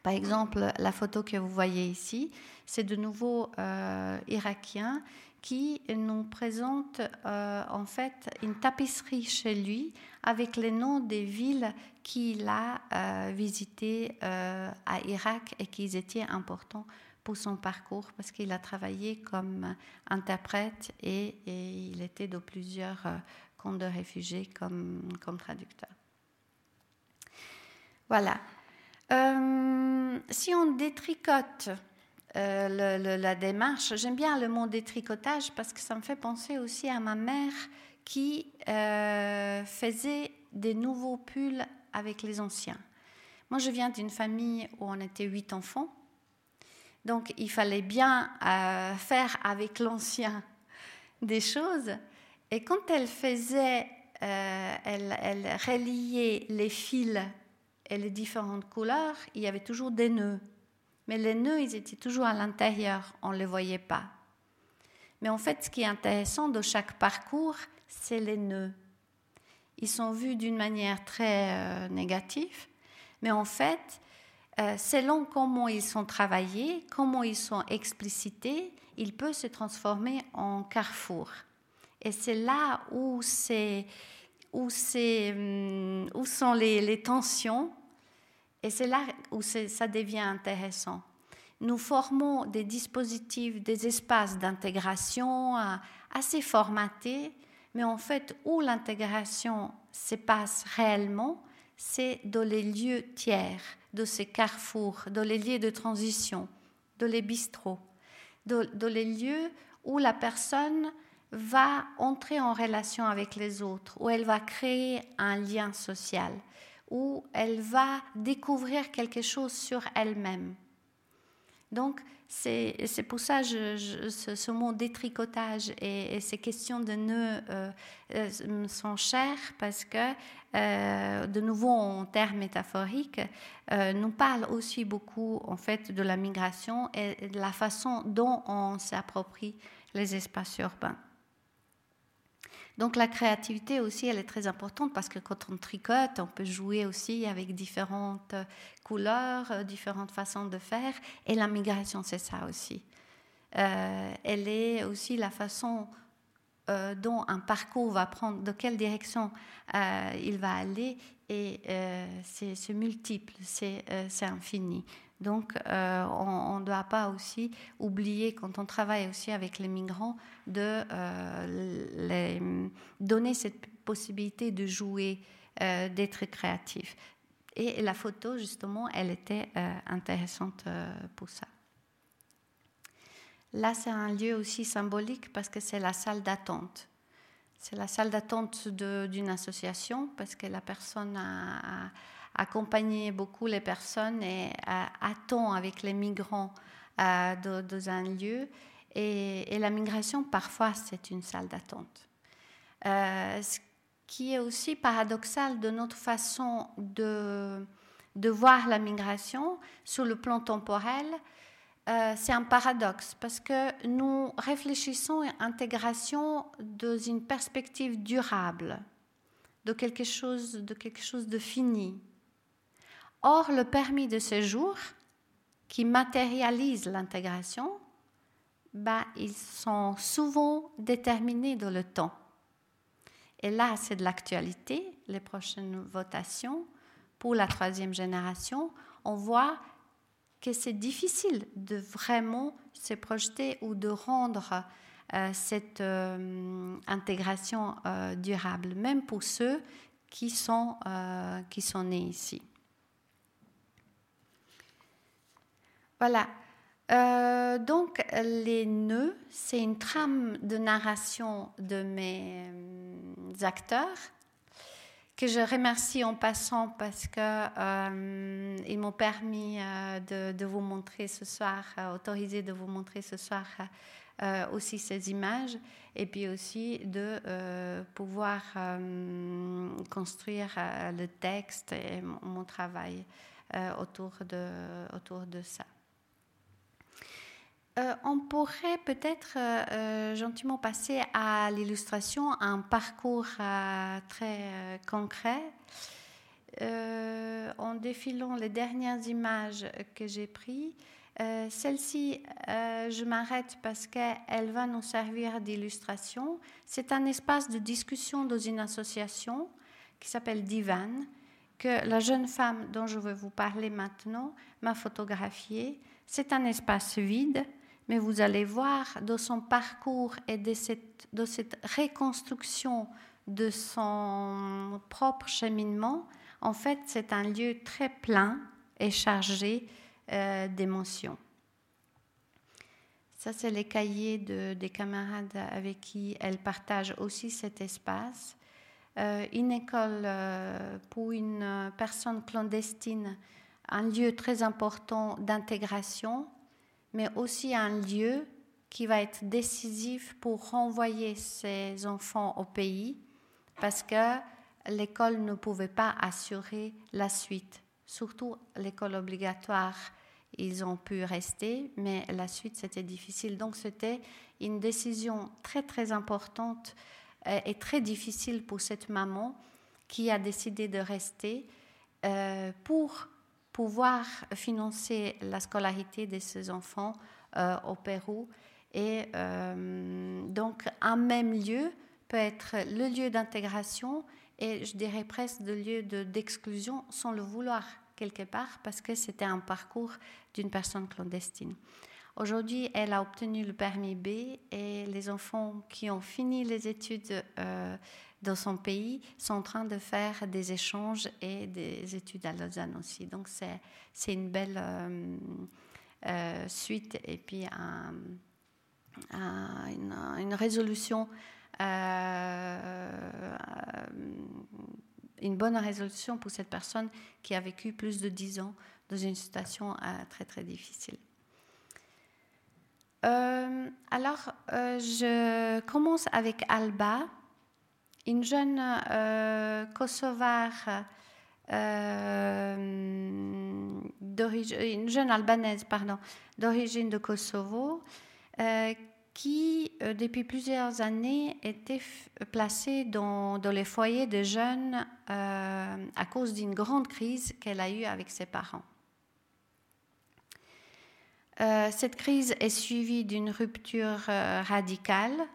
Par exemple, la photo que vous voyez ici, c'est de nouveau euh, irakien qui nous présente euh, en fait une tapisserie chez lui avec les noms des villes qu'il a euh, visitées à Irak et qui étaient importants pour son parcours parce qu'il a travaillé comme interprète et, il était dans plusieurs camps de réfugiés comme, comme traducteur. Voilà. Euh, si on détricote euh, la démarche, j'aime bien le mot détricotage parce que ça me fait penser aussi à ma mère qui euh, faisait des nouveaux pulls avec les anciens. Moi, je viens d'une famille où on était huit enfants, donc il fallait bien faire avec l'ancien [laughs] des choses. Et quand elle faisait, elle, elle reliait les fils et les différentes couleurs, il y avait toujours des nœuds. Mais les nœuds, ils étaient toujours à l'intérieur, on ne les voyait pas. Mais en fait, ce qui est intéressant de chaque parcours, c'est les nœuds. Ils sont vus d'une manière très euh, négative, mais en fait, euh, selon comment ils sont travaillés, comment ils sont explicités, ils peuvent se transformer en carrefour. Et c'est là où où, hum, où sont les, tensions, et c'est là où ça devient intéressant. Nous formons des dispositifs, des espaces d'intégration euh, assez formatés, mais en fait, où l'intégration se passe réellement, c'est dans les lieux tiers, de ces carrefours, dans les lieux de transition, dans les bistrots, dans les lieux où la personne va entrer en relation avec les autres, où elle va créer un lien social, où elle va découvrir quelque chose sur elle-même. Donc, c'est pour ça que ce, mot détricotage et, ces questions de nœuds euh, euh, sont chères parce que, euh, de nouveau en termes métaphoriques, nous parle aussi beaucoup en fait de la migration et de la façon dont on s'approprie les espaces urbains. Donc la créativité aussi, elle est très importante parce que quand on tricote, on peut jouer aussi avec différentes couleurs, euh, différentes façons de faire. Et la migration, c'est ça aussi. elle est aussi la façon dont un parcours va prendre, de quelle direction il va aller, et c'est multiple, c'est infini. Donc, euh, on ne doit pas aussi oublier, quand on travaille aussi avec les migrants, de euh, donner cette possibilité de jouer, euh, d'être créatif. Et la photo, justement, elle était intéressante pour ça. Là, c'est un lieu aussi symbolique parce que c'est la salle d'attente. C'est la salle d'attente d'une association parce que la personne a accompagner beaucoup les personnes et euh, attend avec les migrants euh, dans, un lieu. Et, la migration, parfois, c'est une salle d'attente. Euh, ce qui est aussi paradoxal de notre façon de, de voir la migration sur le plan temporel, c'est un paradoxe parce que nous réfléchissons à l'intégration dans une perspective durable, de quelque chose de, quelque chose de fini, Or, le permis de séjour, qui matérialise l'intégration, bah, ils sont souvent déterminés dans le temps. Et là, c'est de l'actualité, les prochaines votations pour la troisième génération. On voit que c'est difficile de vraiment se projeter ou de rendre euh, cette euh, intégration euh, durable, même pour ceux qui sont, qui sont nés ici. Voilà. Euh, donc, les nœuds, c'est une trame de narration de mes euh, acteurs que je remercie en passant parce qu'ils euh, m'ont permis de, vous montrer ce soir, autorisé de vous montrer ce soir aussi ces images et puis aussi de pouvoir construire le texte et mon, travail autour de ça. Euh, on pourrait peut-être euh, euh, gentiment passer à l'illustration, un parcours très concret. en défilant les dernières images que j'ai prises, celle-ci, je m'arrête parce qu'elle va nous servir d'illustration. C'est un espace de discussion dans une association qui s'appelle Divan, que la jeune femme dont je vais vous parler maintenant m'a photographié. C'est un espace vide mais vous allez voir dans son parcours et de cette, de reconstruction de son propre cheminement, en fait, c'est un lieu très plein et chargé euh, d'émotions. Ça, c'est les cahiers de, des camarades avec qui elle partage aussi cet espace. Euh, une école euh, pour une personne clandestine, un lieu très important d'intégration mais aussi un lieu qui va être décisif pour renvoyer ces enfants au pays parce que l'école ne pouvait pas assurer la suite. Surtout l'école obligatoire, ils ont pu rester, mais la suite c'était difficile. Donc c'était une décision très très importante euh, et très difficile pour cette maman qui a décidé de rester euh, pour pouvoir financer la scolarité de ses enfants euh, au Pérou. Et euh, donc, un même lieu peut être le lieu d'intégration et je dirais presque le lieu d'exclusion sans le vouloir quelque part parce que c'était un parcours d'une personne clandestine. Aujourd'hui, elle a obtenu le permis B et les enfants qui ont fini les études euh, dans son pays sont en train de faire des échanges et des études à Lausanne aussi. Donc c'est une belle euh, euh, suite et puis une, résolution, euh, une bonne résolution pour cette personne qui a vécu plus de dix ans dans une situation très très difficile. alors, je commence avec Alba une jeune euh, kosovare euh, une jeune albanaise pardon d'origine de Kosovo euh, qui depuis plusieurs années était placée dans, dans les foyers de jeunes à cause d'une grande crise qu'elle a eue avec ses parents. Cette crise est suivie d'une rupture radicale.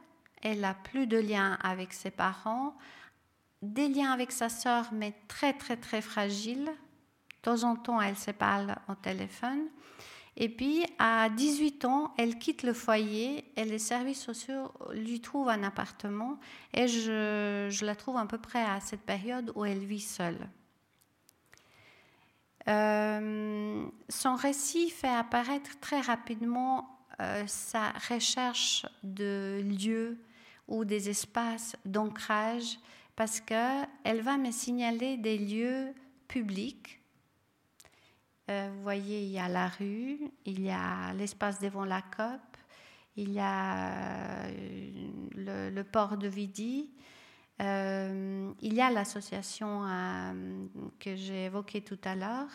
Elle n'a plus de lien avec ses parents, des liens avec sa sœur, mais très très très fragiles. De temps en temps, elle se parle au téléphone. Et puis, à 18 ans, elle quitte le foyer et les services sociaux lui trouvent un appartement. Et je, je la trouve à peu près à cette période où elle vit seule. Euh, son récit fait apparaître très rapidement euh, sa recherche de lieux ou des espaces d'ancrage parce qu'elle va me signaler des lieux publics. Euh, vous voyez, il y a la rue, il y a l'espace devant la COP, il y a le, le port de Vidi, euh, il y a l'association euh, que j'ai évoquée tout à l'heure,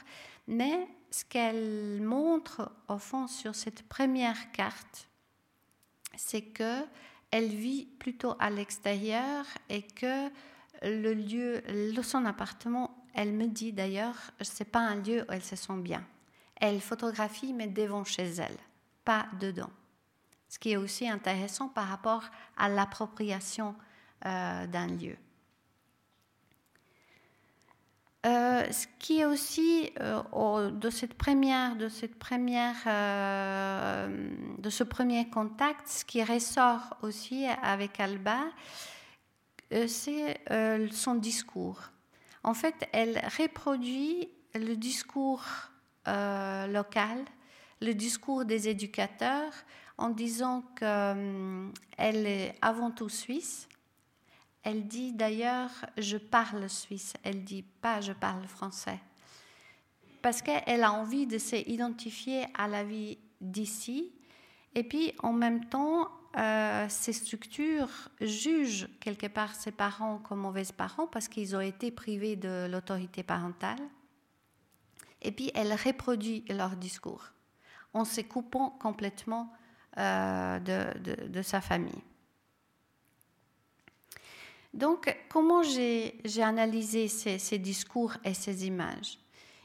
mais ce qu'elle montre au fond sur cette première carte, c'est que elle vit plutôt à l'extérieur et que le lieu, son appartement, elle me dit d'ailleurs, c'est pas un lieu où elle se sent bien. Elle photographie mais devant chez elle, pas dedans. Ce qui est aussi intéressant par rapport à l'appropriation euh, d'un lieu. Euh, ce qui est aussi euh, de cette première, première, de ce premier contact, ce qui ressort aussi avec Alba, c'est son discours. En fait, elle reproduit le discours local, le discours des éducateurs, en disant qu'elle est avant tout suisse, elle dit d'ailleurs je parle suisse, elle dit pas je parle français. Parce qu'elle a envie de s'identifier à la vie d'ici. Et puis en même temps, euh, ces structures jugent quelque part ses parents comme mauvais parents parce qu'ils ont été privés de l'autorité parentale. Et puis elle reproduit leur discours en se coupant complètement euh, de sa famille. Donc, comment j'ai analysé ces, discours et ces images?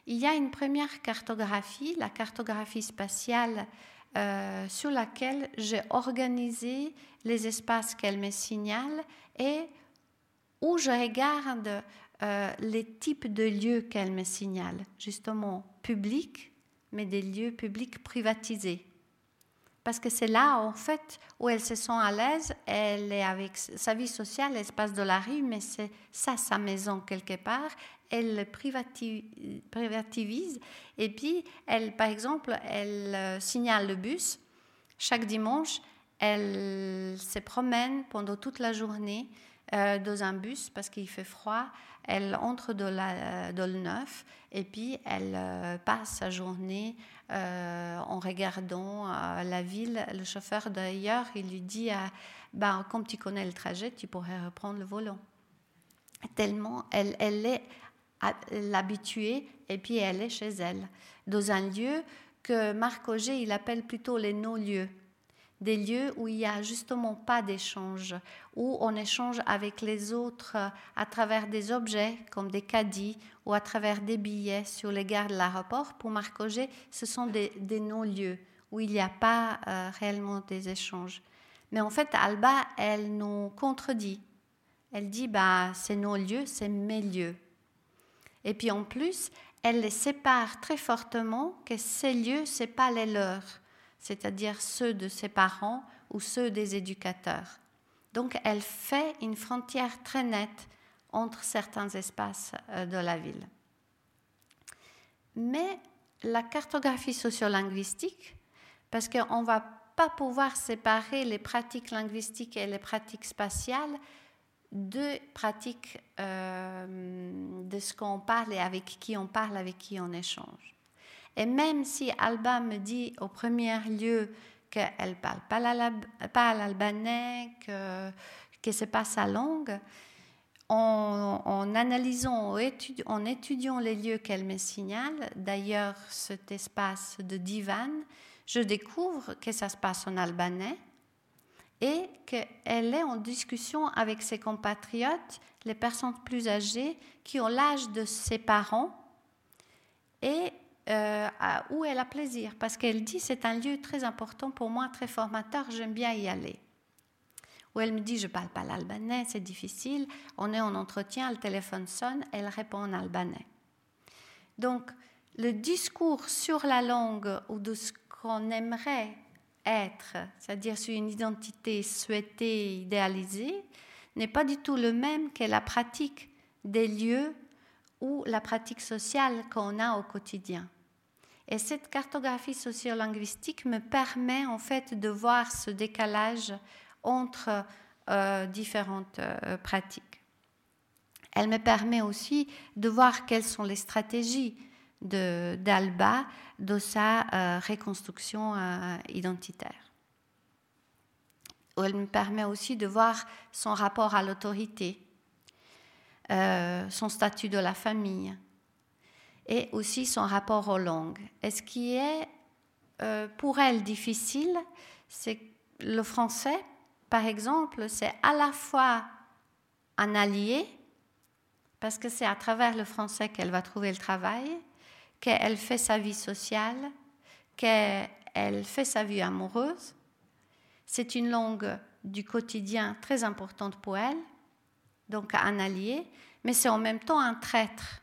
Il y a une première cartographie, la cartographie spatiale, euh, sur laquelle j'ai organisé les espaces qu'elle me signale et où je regarde euh, les types de lieux qu'elle me signale, justement publics, mais des lieux publics privatisés parce que c'est là, en fait, où elle se sent à l'aise. Elle est avec sa vie sociale, passe de la rue, mais c'est ça sa maison quelque part. Elle privativise. Et puis, elle, par exemple, elle euh, signale le bus. Chaque dimanche, elle se promène pendant toute la journée euh, dans un bus parce qu'il fait froid. Elle entre dans, la, dans le neuf et puis elle euh, passe sa journée euh, en regardant la ville. Le chauffeur d'ailleurs, il lui dit bah, Comme tu connais le trajet, tu pourrais reprendre le volant. Tellement elle, elle est l'habituée et puis elle est chez elle, dans un lieu que Marc Auger il appelle plutôt les non-lieux des lieux où il n'y a justement pas d'échange, où on échange avec les autres à travers des objets comme des caddies ou à travers des billets sur les gares de l'aéroport. Pour Marc Auger, ce sont des, non-lieux où il n'y a pas euh, réellement des échanges. Mais en fait, Alba, elle nous contredit. Elle dit, bah, ces non-lieux, c'est mes lieux. Et puis en plus, elle les sépare très fortement que ces lieux, ce n'est pas les leurs c'est-à-dire ceux de ses parents ou ceux des éducateurs. Donc elle fait une frontière très nette entre certains espaces euh, de la ville. Mais la cartographie sociolinguistique, parce qu'on ne va pas pouvoir séparer les pratiques linguistiques et les pratiques spatiales de pratiques euh, de ce qu'on parle et avec qui on parle, avec qui on échange. Et même si Alba me dit au premier lieu qu'elle parle pas l'albanais, que, ce n'est pas sa langue, en, analysant, en étudiant les lieux qu'elle me signale, d'ailleurs cet espace de divan, je découvre que ça se passe en albanais et qu'elle est en discussion avec ses compatriotes, les personnes plus âgées qui ont l'âge de ses parents, et euh, où elle a plaisir, parce qu'elle dit c'est un lieu très important pour moi, très formateur, j'aime bien y aller. Où elle me dit je parle pas l'albanais, c'est difficile, on est en entretien, le téléphone sonne, elle répond en albanais. Donc le discours sur la langue ou de ce qu'on aimerait être, c'est-à-dire sur une identité souhaitée, idéalisée, n'est pas du tout le même que la pratique des lieux ou la pratique sociale qu'on a au quotidien. Et cette cartographie sociolinguistique me permet en fait de voir ce décalage entre euh, différentes euh, pratiques. Elle me permet aussi de voir quelles sont les stratégies d'Alba de, sa euh, reconstruction identitaire. Elle me permet aussi de voir son rapport à l'autorité, son statut de la famille, et aussi son rapport aux langues. Et ce qui est euh, pour elle difficile, c'est le français, par exemple, c'est à la fois un allié, parce que c'est à travers le français qu'elle va trouver le travail, qu'elle fait sa vie sociale, qu'elle fait sa vie amoureuse. C'est une langue du quotidien très importante pour elle, donc un allié, mais c'est en même temps un traître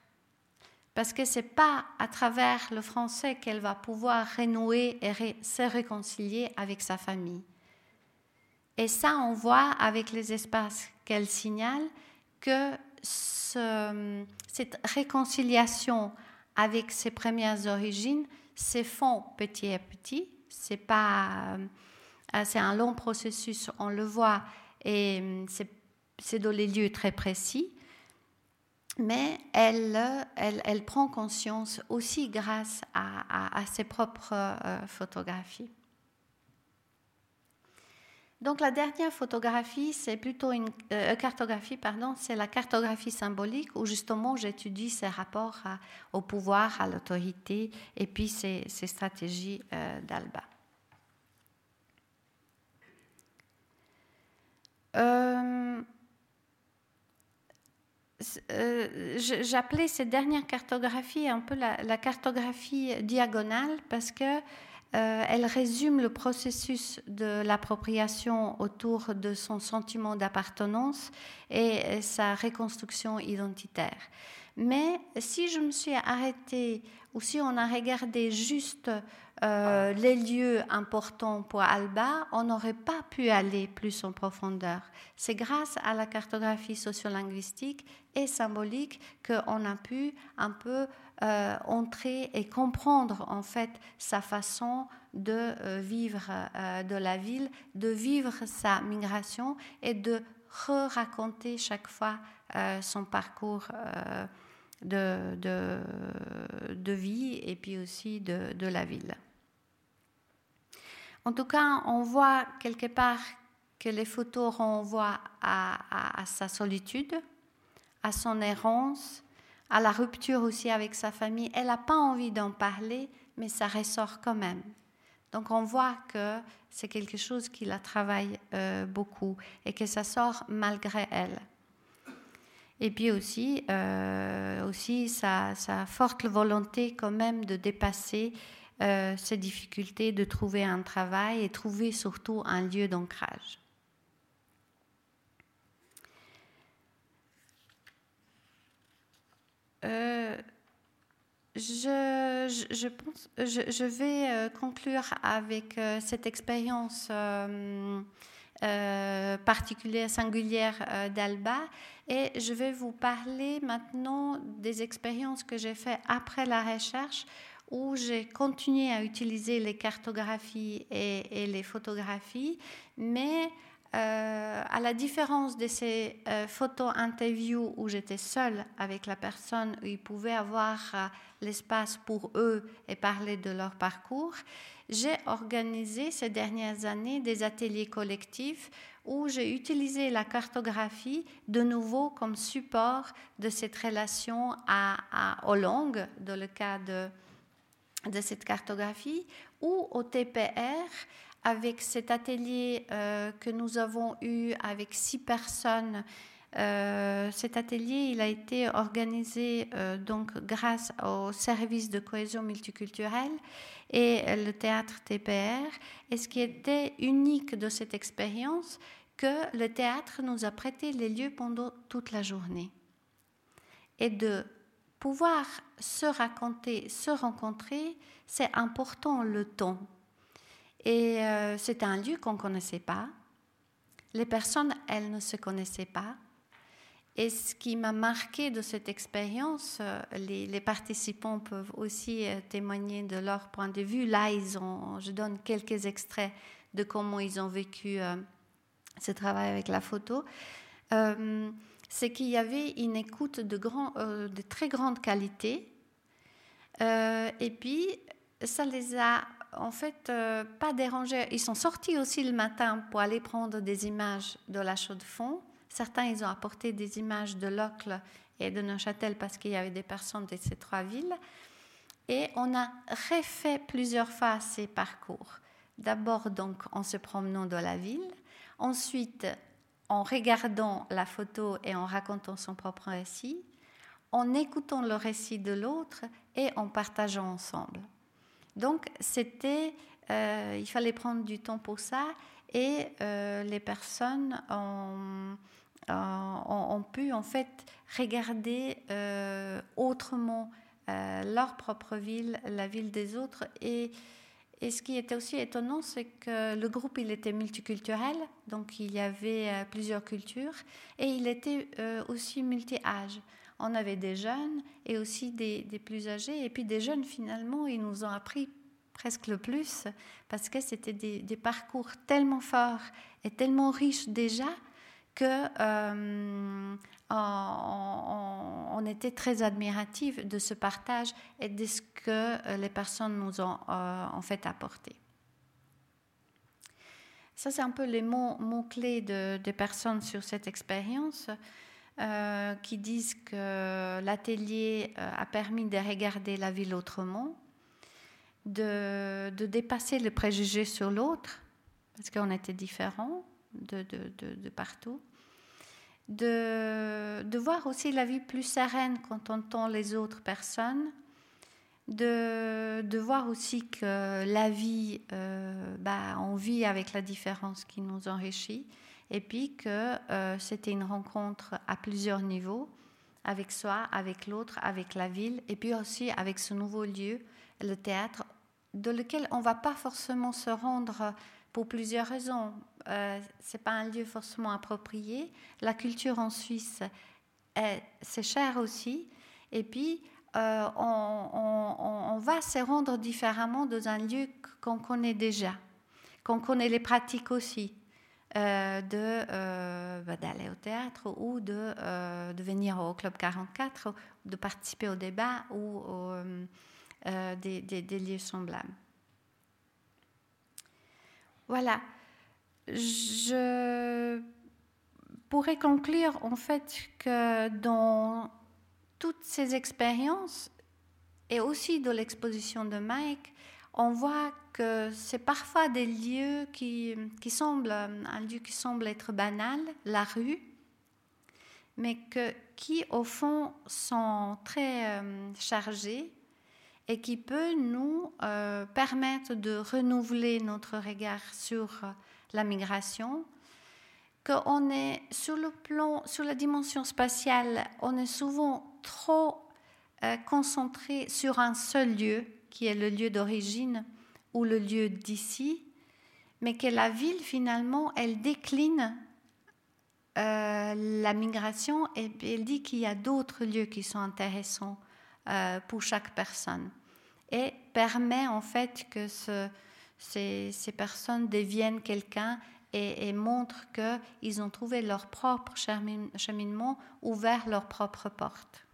parce que ce n'est pas à travers le français qu'elle va pouvoir renouer et se réconcilier avec sa famille. Et ça, on voit avec les espaces qu'elle signale que cette réconciliation avec ses premières origines se font petit à petit. C'est pas, euh, c'est un long processus, on le voit, et c'est dans les lieux très précis mais elle, elle, elle, prend conscience aussi grâce à, ses propres euh, photographies. Donc la dernière photographie, c'est plutôt une euh, cartographie, pardon, c'est la cartographie symbolique où justement j'étudie ses rapports au pouvoir, à l'autorité et puis ses, stratégies euh, d'Alba. Euh, euh, j'appelais cette dernière cartographie un peu la, cartographie diagonale parce que euh, elle résume le processus de l'appropriation autour de son sentiment d'appartenance et sa reconstruction identitaire. Mais si je me suis arrêtée ou si on a regardé juste euh, les lieux importants pour Alba, on n'aurait pas pu aller plus en profondeur. C'est grâce à la cartographie sociolinguistique et symbolique qu'on a pu un peu euh, entrer et comprendre en fait sa façon de euh, vivre de la ville, de vivre sa migration et de re-raconter chaque fois son parcours de, de, vie et puis aussi de, de la ville. En tout cas, on voit quelque part que les photos renvoient à, sa solitude, à son errance, à la rupture aussi avec sa famille. Elle n'a pas envie d'en parler, mais ça ressort quand même. Donc on voit que c'est quelque chose qui la travaille euh, beaucoup et que ça sort malgré elle. Et puis aussi, euh, aussi sa, forte volonté quand même de dépasser euh, ces difficultés, de trouver un travail et trouver surtout un lieu d'ancrage. Euh, je, je, pense, je, je vais conclure avec cette expérience euh, particulière, singulière euh, d'Alba. Et je vais vous parler maintenant des expériences que j'ai faites après la recherche où j'ai continué à utiliser les cartographies et, les photographies, mais euh, à la différence de ces photos interviews où j'étais seule avec la personne, où ils pouvaient avoir l'espace pour eux et parler de leur parcours, j'ai organisé ces dernières années des ateliers collectifs où j'ai utilisé la cartographie de nouveau comme support de cette relation à, à, aux langues, dans le cas de, cette cartographie, ou au TPR, avec cet atelier euh, que nous avons eu avec six personnes Euh, cet atelier, il a été organisé euh, donc grâce au service de cohésion multiculturelle et le théâtre TPR. Et ce qui était unique de cette expérience, que le théâtre nous a prêté les lieux pendant toute la journée. Et de pouvoir se raconter, se rencontrer, c'est important le temps. Et euh, c'est un lieu qu'on ne connaissait pas. Les personnes, elles ne se connaissaient pas. Et ce qui m'a marqué de cette expérience, euh, les, participants peuvent aussi euh, témoigner de leur point de vue. Là, ils ont, je donne quelques extraits de comment ils ont vécu ce travail avec la photo. c'est qu'il y avait une écoute de très grande qualité. et puis, ça les a en fait pas dérangés. Ils sont sortis aussi le matin pour aller prendre des images de la chaux de fond Certains, ils ont apporté des images de Locle et de Neuchâtel parce qu'il y avait des personnes de ces trois villes. Et on a refait plusieurs fois ces parcours. D'abord, donc, en se promenant dans la ville. Ensuite, en regardant la photo et en racontant son propre récit. En écoutant le récit de l'autre et en partageant ensemble. Donc, c'était, euh, il fallait prendre du temps pour ça et euh, les personnes ont euh, ont, pu en fait regarder euh, autrement euh, leur propre ville, la ville des autres. Et, ce qui était aussi étonnant, c'est que le groupe, il était multiculturel, donc il y avait plusieurs cultures, et il était aussi multi-âge. On avait des jeunes et aussi des, des, plus âgés, et puis des jeunes, finalement, ils nous ont appris presque le plus, parce que c'était des, des parcours tellement forts et tellement riches déjà, que euh, on, était très admiratif de ce partage et de ce que euh, les personnes nous ont euh, en fait apporté. Ça, c'est un peu les mots, clés de, des personnes sur cette expérience qui disent que l'atelier a permis de regarder la ville autrement, de, de dépasser les préjugés sur l'autre, parce qu'on était différents, de, partout. De, de, voir aussi la vie plus sereine quand on entend les autres personnes. De, de voir aussi que la vie, euh, bah, on vit avec la différence qui nous enrichit. Et puis que euh, c'était une rencontre à plusieurs niveaux, avec soi, avec l'autre, avec la ville, et puis aussi avec ce nouveau lieu, le théâtre, de lequel on ne va pas forcément se rendre pour plusieurs raisons. Euh, ce n'est pas un lieu forcément approprié. La culture en Suisse, c'est cher aussi. Et puis, euh, on, va se rendre différemment dans un lieu qu'on connaît déjà, qu'on connaît les pratiques aussi. Euh, de bah, d'aller au théâtre ou de, de, venir au Club 44, de participer au débat ou des, des lieux semblables. Voilà. Je pourrais conclure en fait que dans toutes ces expériences et aussi dans l'exposition de Mike, on voit que c'est parfois des lieux qui, qui semblent, un lieu qui semble être banal, la rue, mais que, qui au fond sont très euh, chargés et qui peut nous euh, permettre de renouveler notre regard sur la migration, qu'on est sur le plan, sur la dimension spatiale, on est souvent trop euh, concentré sur un seul lieu, qui est le lieu d'origine ou le lieu d'ici, mais que la ville finalement, elle décline la migration et elle dit qu'il y a d'autres lieux qui sont intéressants euh, pour chaque personne et permet en fait que ces, personnes deviennent quelqu'un et, et, montrent qu'ils ont trouvé leur propre cheminement, ouvert leur propre porte.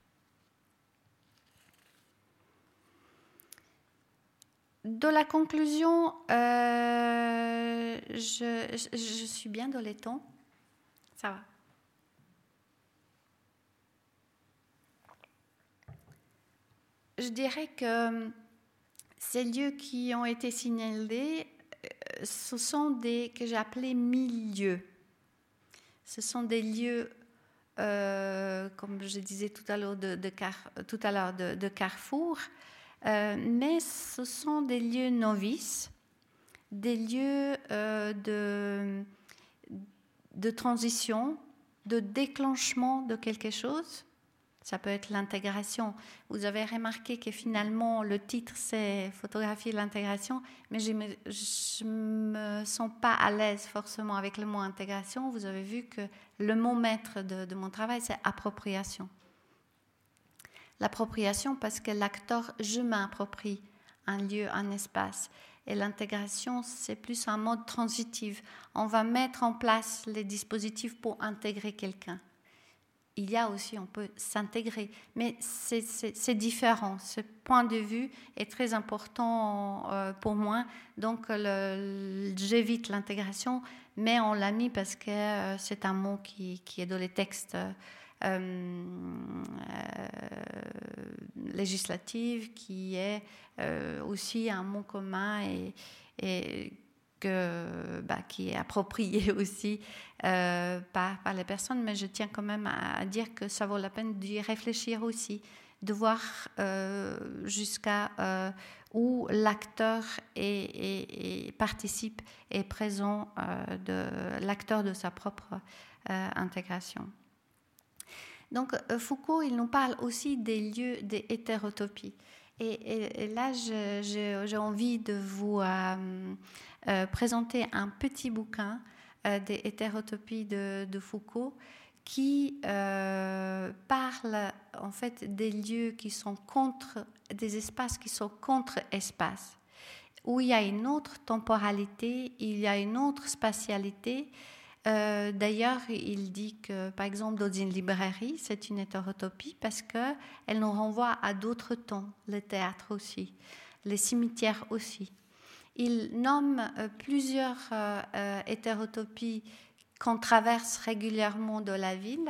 De la conclusion, euh, je, je suis bien dans les temps. Ça va. je dirais que ces lieux qui ont été signalés, euh, ce sont des que j'ai appelés milieux. Ce sont des lieux comme je disais tout à l'heure, de, tout à l'heure de, carrefour, mais ce sont des lieux novices, des lieux de, de transition, de déclenchement de quelque chose. Ça peut être l'intégration. Vous avez remarqué que finalement, le titre, c'est Photographier l'intégration, mais je ne me, sens pas à l'aise forcément avec le mot intégration. Vous avez vu que le mot maître de, de mon travail, c'est appropriation. L'appropriation parce que l'acteur, je m'approprie un lieu, un espace. Et l'intégration, c'est plus un mode transitif. On va mettre en place les dispositifs pour intégrer quelqu'un il y a aussi, on peut s'intégrer, mais c'est différent. Ce point de vue est très important euh, pour moi. Donc, j'évite l'intégration, mais on l'a mis parce que euh, c'est un mot qui, est dans les textes euh, législatifs, qui est aussi un mot commun et, et bah, qui est approprié [laughs] aussi euh, par, les personnes, mais je tiens quand même à, dire que ça vaut la peine d'y réfléchir aussi, de voir euh, jusqu'à euh, où l'acteur est, participe et présent de l'acteur de sa propre intégration. Donc Foucault, il nous parle aussi des lieux des hétérotopies. Et, là, j'ai envie de vous euh, présenter un petit bouquin euh, des hétérotopies de, Foucault qui euh, parle en fait des lieux qui sont contre, des espaces qui sont contre-espaces, où il y a une autre temporalité, il y a une autre spatialité. D'ailleurs, il dit que, par exemple, dans une librairie, c'est une hétérotopie parce qu'elle nous renvoie à d'autres temps, le théâtre aussi, les cimetières aussi. Il nomme euh, plusieurs euh, euh, hétérotopies qu'on traverse régulièrement dans la ville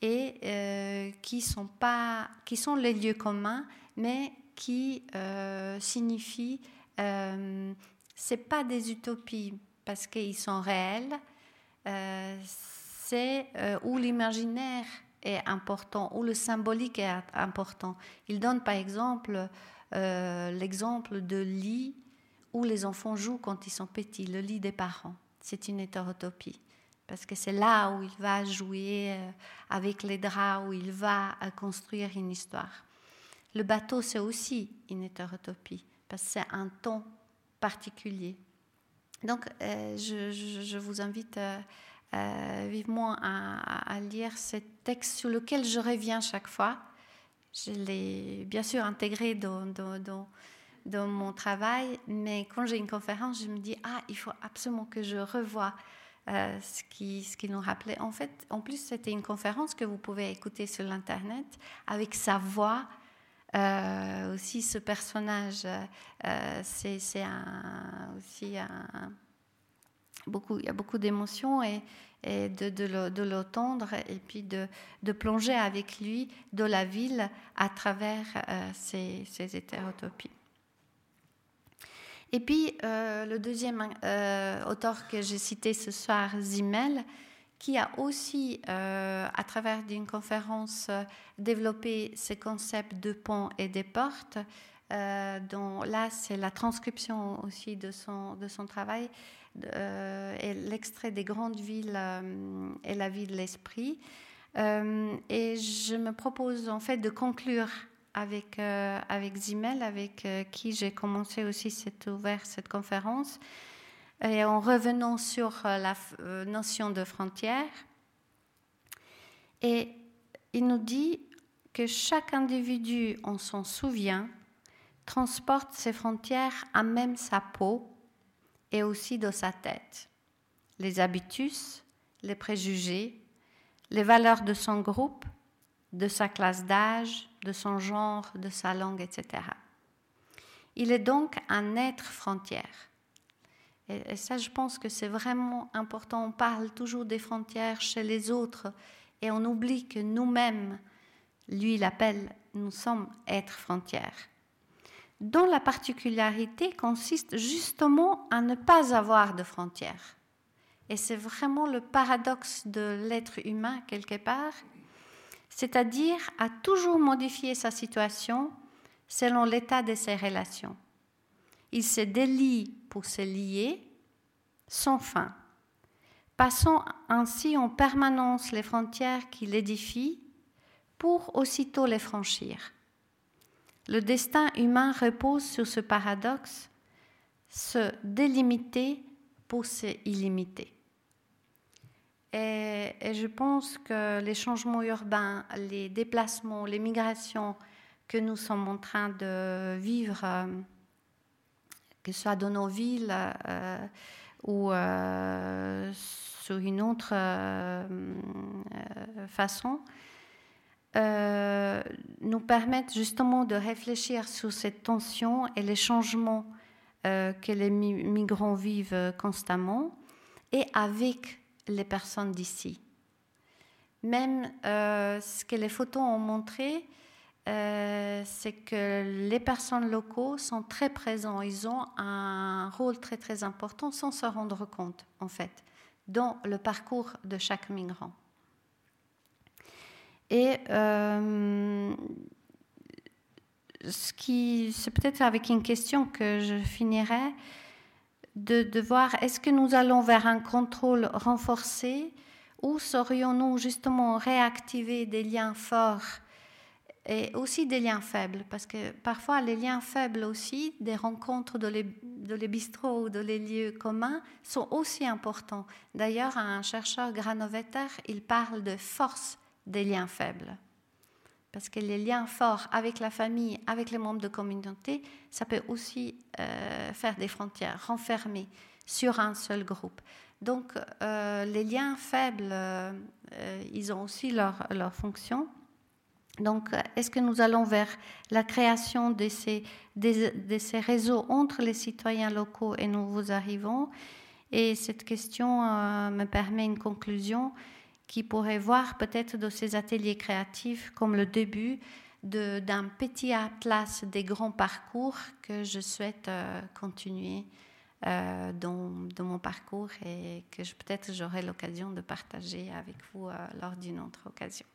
et qui sont pas, qui sont les lieux communs, mais qui signifient, c'est pas des utopies parce qu'ils sont réels, c'est où l'imaginaire est important, où le symbolique est important. Il donne par exemple l'exemple de lit où les enfants jouent quand ils sont petits, le lit des parents. C'est une hétérotopie. Parce que c'est là où il va jouer euh, avec les draps, où il va euh, construire une histoire. Le bateau, c'est aussi une hétérotopie, parce que c'est un ton particulier. Donc, euh, je, vous invite vivement à, lire ce texte sur lequel je reviens chaque fois. Je l'ai bien sûr intégré dans, mon travail, mais quand j'ai une conférence, je me dis, ah, il faut absolument que je revoie euh, ce qui nous rappelait. En fait, en plus, c'était une conférence que vous pouvez écouter sur l'Internet avec sa voix. Euh, aussi, ce personnage, euh, c'est aussi beaucoup, il y a beaucoup d'émotions et, de, de l'entendre et puis de, de, plonger avec lui dans la ville à travers ces, ces hétérotopies. Et puis, euh, le deuxième euh, auteur que j'ai cité ce soir, Zimmel, qui a aussi, euh, à travers d'une conférence, développé ce concept de pont et des portes, dont là, c'est la transcription aussi de son, de son travail, et l'extrait des grandes villes et la vie de l'esprit. et je me propose en fait de conclure avec, euh, avec Zimel, avec euh, qui j'ai commencé aussi cette, ouvert cette conférence, et en revenant sur euh, la notion de frontière. Et il nous dit que chaque individu, on s'en souvient, transporte ses frontières à même sa peau et aussi dans sa tête. Les habitus, les préjugés, les valeurs de son groupe, de sa classe d'âge, de son genre, de sa langue, etc. Il est donc un être frontière. Et, ça, je pense que c'est vraiment important. On parle toujours des frontières chez les autres et on oublie que nous-mêmes, lui, il appelle, nous sommes êtres frontières. Dont la particularité consiste justement à ne pas avoir de frontières. Et c'est vraiment le paradoxe de l'être humain, quelque part, c'est-à-dire à toujours modifier sa situation selon l'état de ses relations. Il se délie pour se lier sans fin, passant ainsi en permanence les frontières qu'il édifie pour aussitôt les franchir. Le destin humain repose sur ce paradoxe, se délimiter pour se illimiter. Et, je pense que les changements urbains, les déplacements, les migrations que nous sommes en train de vivre, euh, que ce soit dans nos villes euh, ou euh, sur une autre façon, nous permettent justement de réfléchir sur cette tension et les changements que les migrants vivent constamment et avec les personnes d'ici. Même euh, ce que les photos ont montré, euh, c'est que les personnes locaux sont très présents. Ils ont un rôle très très important sans se rendre compte, en fait, dans le parcours de chaque migrant. Et euh, ce qui, c'est peut-être avec une question que je finirai de, voir est-ce que nous allons vers un contrôle renforcé ou saurions-nous justement réactiver des liens forts et aussi des liens faibles Parce que parfois les liens faibles aussi, des rencontres de les, bistrots ou de les lieux communs sont aussi importants. D'ailleurs, un chercheur Granovetter, il parle de force des liens faibles. Parce que les liens forts avec la famille, avec les membres de communauté, ça peut aussi euh, faire des frontières, renfermer sur un seul groupe. Donc euh, les liens faibles, euh, ils ont aussi leur, leur fonction. Donc est-ce que nous allons vers la création de ces, réseaux entre les citoyens locaux et nous vous arrivons? Et cette question me permet une conclusion qui pourrait voir peut-être de ces ateliers créatifs comme le début d'un petit atlas des grands parcours que je souhaite euh, continuer euh, dans, dans, mon parcours et que peut-être j'aurai l'occasion de partager avec vous euh, lors d'une autre occasion.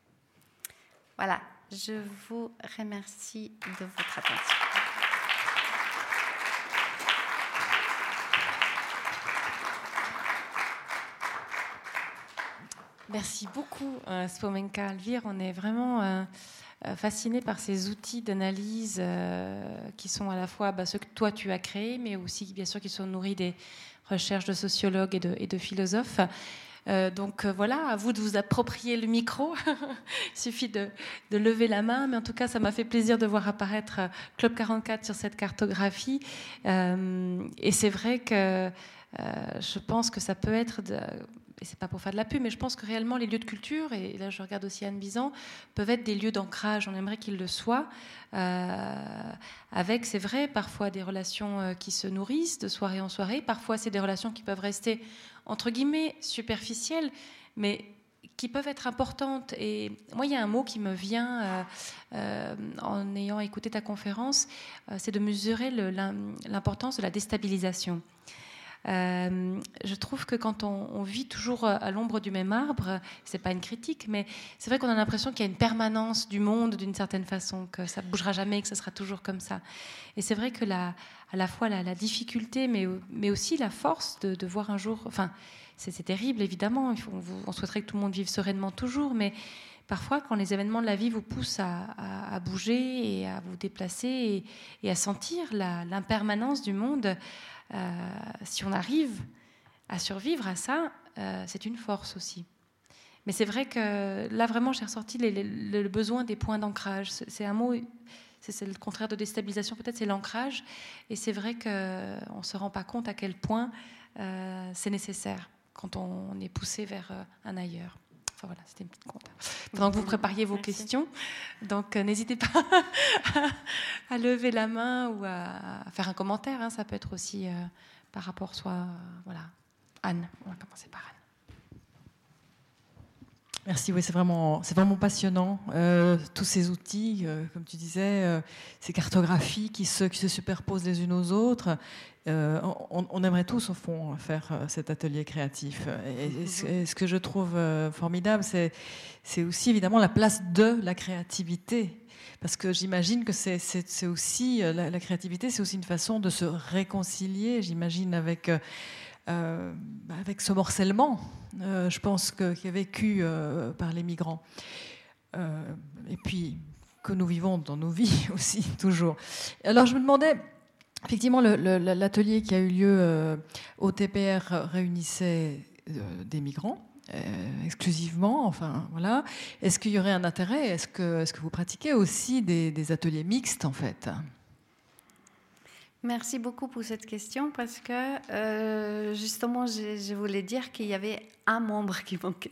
Voilà, je vous remercie de votre attention. Merci beaucoup, euh, Spomenka Alvire. On est vraiment euh, euh, fasciné par ces outils d'analyse qui sont à la fois bah, ceux que toi tu as créés, mais aussi bien sûr qui sont nourris des recherches de sociologues et de, philosophes. Donc voilà, à vous de vous approprier le micro. [laughs] Il suffit de, lever la main, mais en tout cas, ça m'a fait plaisir de voir apparaître Club 44 sur cette cartographie. et c'est vrai que je pense que ça peut être de, et c'est pas pour faire de la pub, mais je pense que réellement les lieux de culture, et là je regarde aussi Anne Bizan, peuvent être des lieux d'ancrage. On aimerait qu'ils le soient, euh, avec, c'est vrai, parfois des relations euh, qui se nourrissent de soirée en soirée. Parfois, c'est des relations qui peuvent rester entre guillemets superficielles, mais qui peuvent être importantes. Et moi, il y a un mot qui me vient euh, en ayant écouté ta conférence, c'est de mesurer l'importance de la déstabilisation. Euh, je trouve que quand on, vit toujours à l'ombre du même arbre, c'est pas une critique, mais c'est vrai qu'on a l'impression qu'il y a une permanence du monde d'une certaine façon, que ça bougera jamais, que ça sera toujours comme ça. Et c'est vrai que la, à la fois la, difficulté, mais, mais aussi la force de, voir un jour. Enfin, c'est terrible évidemment. On, souhaiterait que tout le monde vive sereinement toujours, mais parfois, quand les événements de la vie vous poussent à, bouger et à vous déplacer et, et à sentir l'impermanence du monde, euh, si on arrive à survivre à ça, euh, c'est une force aussi. Mais c'est vrai que là, vraiment, j'ai ressorti le besoin des points d'ancrage. C'est un mot, c'est le contraire de déstabilisation, peut-être, c'est l'ancrage. Et c'est vrai qu'on ne se rend pas compte à quel point euh, c'est nécessaire quand on est poussé vers un ailleurs voilà, c'était une petite compte. Pendant que vous prépariez vos questions, donc euh, n'hésitez pas [laughs] à, lever la main ou à, faire un commentaire. Hein. ça peut être aussi euh, par rapport soit, voilà, Anne. On va commencer par Anne. Merci, oui, c'est vraiment, c'est vraiment passionnant. Euh, tous ces outils, euh, comme tu disais, euh, ces cartographies qui se, superposent les unes aux autres. On, aimerait tous, au fond, faire cet atelier créatif. Et, ce, que je trouve formidable, c'est, c'est aussi évidemment la place de la créativité. Parce que j'imagine que c'est, c'est, aussi, la, créativité, c'est aussi une façon de se réconcilier, j'imagine, avec euh, avec ce morcellement, euh, je pense, que, qui est vécu euh, par les migrants. et puis que nous vivons dans nos vies [laughs] aussi, toujours. Alors je me demandais, effectivement, l'atelier qui a eu lieu au TPR réunissait des migrants. exclusivement, enfin voilà. Est-ce qu'il y aurait un intérêt? Est-ce que, vous pratiquez aussi des ateliers mixtes en fait? Merci beaucoup pour cette question parce que euh, justement, je, voulais dire qu'il y avait un membre qui manquait,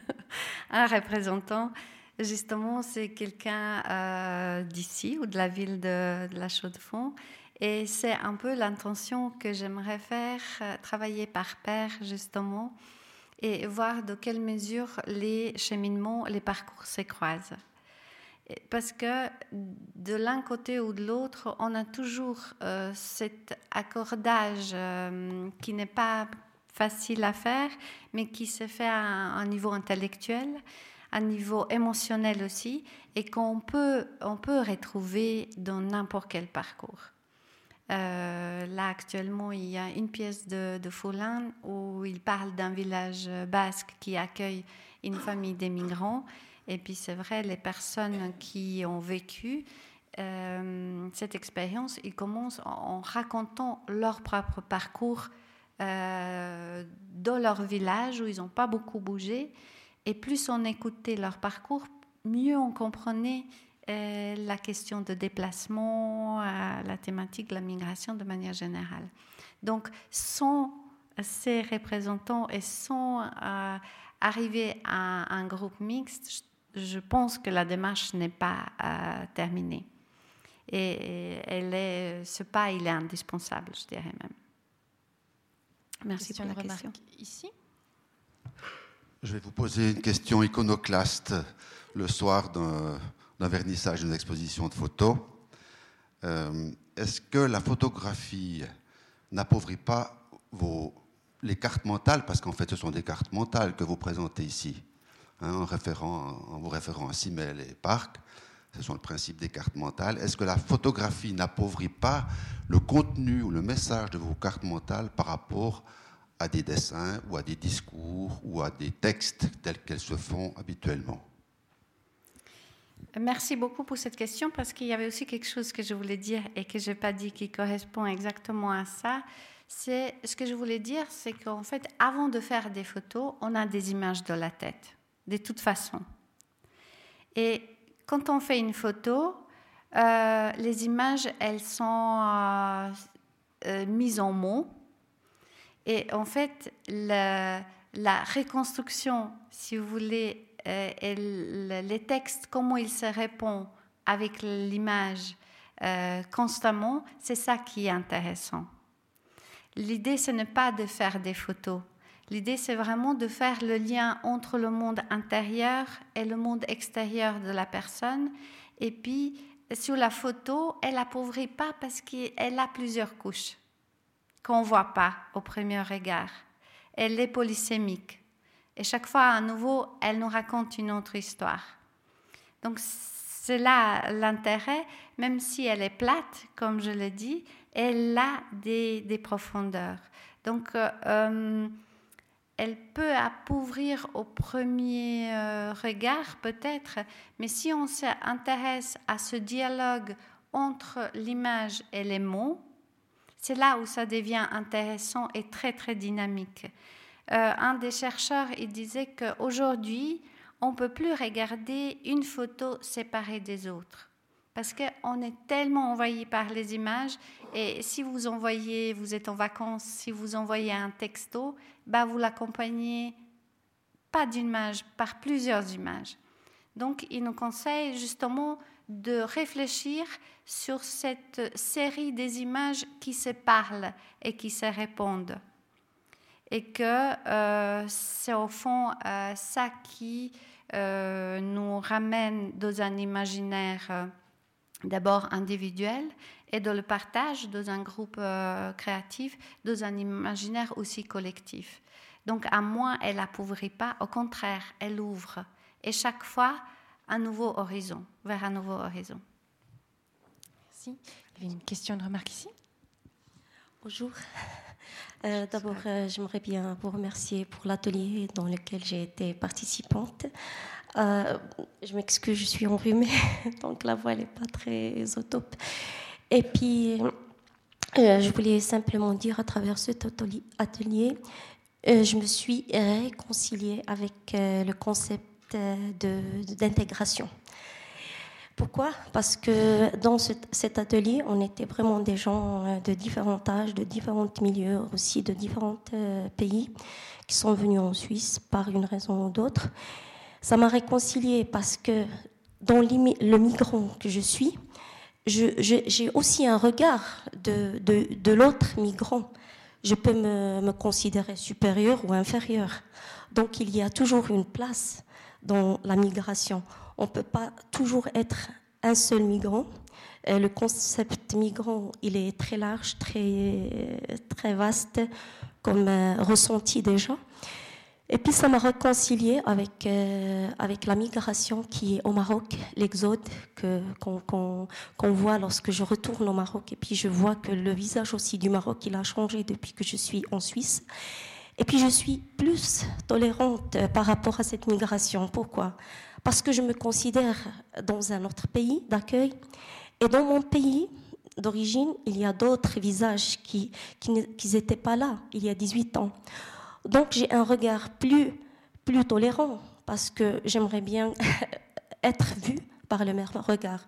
[laughs] un représentant. Justement, c'est quelqu'un euh, d'ici ou de la ville de, la Chaux-de-Fonds. Et c'est un peu l'intention que j'aimerais faire, euh, travailler par pair justement, et voir de quelle mesure les cheminements, les parcours se croisent parce que de l'un côté ou de l'autre, on a toujours euh, cet accordage euh, qui n'est pas facile à faire, mais qui se fait à un niveau intellectuel, à un niveau émotionnel aussi, et qu'on peut, on peut retrouver dans n'importe quel parcours. Euh, là, actuellement, il y a une pièce de, de où il parle d'un village basque qui accueille une famille d'émigrants et puis c'est vrai, les personnes qui ont vécu euh, cette expérience, ils commencent en, racontant leur propre parcours euh, dans leur village où ils n'ont pas beaucoup bougé. Et plus on écoutait leur parcours, mieux on comprenait euh, la question de déplacement, la thématique de la migration de manière générale. Donc, sans ces représentants et sans arriver à un groupe mixte, je pense que la démarche n'est pas euh, terminée. Et, elle est, ce pas, il est indispensable, je dirais même. Merci pour la question. Ici Je vais vous poser une question iconoclaste le soir d'un vernissage d'une exposition de photos. Euh, est-ce que la photographie n'appauvrit pas vos, les cartes mentales, parce qu'en fait ce sont des cartes mentales que vous présentez ici Hein, en, vous référant à Simmel et Park. Ce sont le principe des cartes mentales. Est-ce que la photographie n'appauvrit pas le contenu ou le message de vos cartes mentales par rapport à des dessins ou à des discours ou à des textes tels qu'elles se font habituellement? Merci beaucoup pour cette question parce qu'il y avait aussi quelque chose que je voulais dire et que je n'ai pas dit qui correspond exactement à ça. C'est ce que je voulais dire, c'est qu'en fait, avant de faire des photos, on a des images dans la tête de toute façon. Et quand on fait une photo, euh, les images, elles sont euh, euh, mises en mots. Et en fait, la, reconstruction, si vous voulez, et les textes, comment ils se répondent avec l'image constamment, c'est ça qui est intéressant. L'idée, ce n'est pas de faire des photos, L'idée, c'est vraiment de faire le lien entre le monde intérieur et le monde extérieur de la personne. Et puis, sur la photo, elle appauvrit pas parce qu'elle a plusieurs couches qu'on voit pas au premier regard. Elle est polysémique. Et chaque fois, à nouveau, elle nous raconte une autre histoire. Donc, c'est là l'intérêt, même si elle est plate, comme je l'ai dit, elle a des, profondeurs. Donc, euh, euh, elle peut appauvrir au premier euh, regard peut-être, mais si on s'intéresse à ce dialogue entre l'image et les mots, c'est là où ça devient intéressant et très très dynamique. Euh, un des chercheurs il disait qu'aujourd'hui, on ne peut plus regarder une photo séparée des autres parce qu'on est tellement envahi par les images. Et si vous envoyez, vous êtes en vacances, si vous envoyez un texto, bah vous l'accompagnez pas d'une image, par plusieurs images. Donc, il nous conseille justement de réfléchir sur cette série des images qui se parlent et qui se répondent. et que c'est au fond ça qui nous ramène dans un imaginaire d'abord individuel et dans le partage dans un groupe créatif, dans un imaginaire aussi collectif. Donc à moi, elle n'appauvrit pas, au contraire, elle ouvre. Et chaque fois, un nouveau horizon, vers un nouveau horizon. Merci. Il y avait une question, une remarque ici? Bonjour. Euh, d'abord, euh, j'aimerais bien vous remercier pour l'atelier dans lequel j'ai été participante. Euh, je m'excuse, je suis enrhumée, [laughs] donc la voix n'est pas très au. Et puis, je voulais simplement dire à travers cet atelier euh, je me suis réconciliée avec euh, le concept euh, d'intégration. Pourquoi? Parce que dans cet atelier, on était vraiment des gens de différents âges, de différents milieux, aussi de différents pays, qui sont venus en Suisse par une raison ou d'autre. Ça m'a réconciliée parce que dans le migrant que je suis, j'ai aussi un regard de, l'autre migrant je peux me, considérer supérieur ou inférieur. Donc il y a toujours une place dans la migration. On ne peut pas toujours être un seul migrant. le concept migrant, il est très large, très, très vaste, comme euh, ressenti déjà. Et puis ça m'a réconcilié avec, euh, avec la migration qui est au Maroc, l'exode qu'on voit lorsque je retourne au Maroc. Et puis je vois que le visage aussi du Maroc, il a changé depuis que je suis en Suisse. Et puis je suis plus tolérante par rapport à cette migration. Pourquoi? Parce que je me considère dans un autre pays d'accueil. Et dans mon pays d'origine, il y a d'autres visages qui n'étaient pas là il y a 18 ans. Donc j'ai un regard plus, plus tolérant parce que j'aimerais bien [laughs] être vue par le même regard.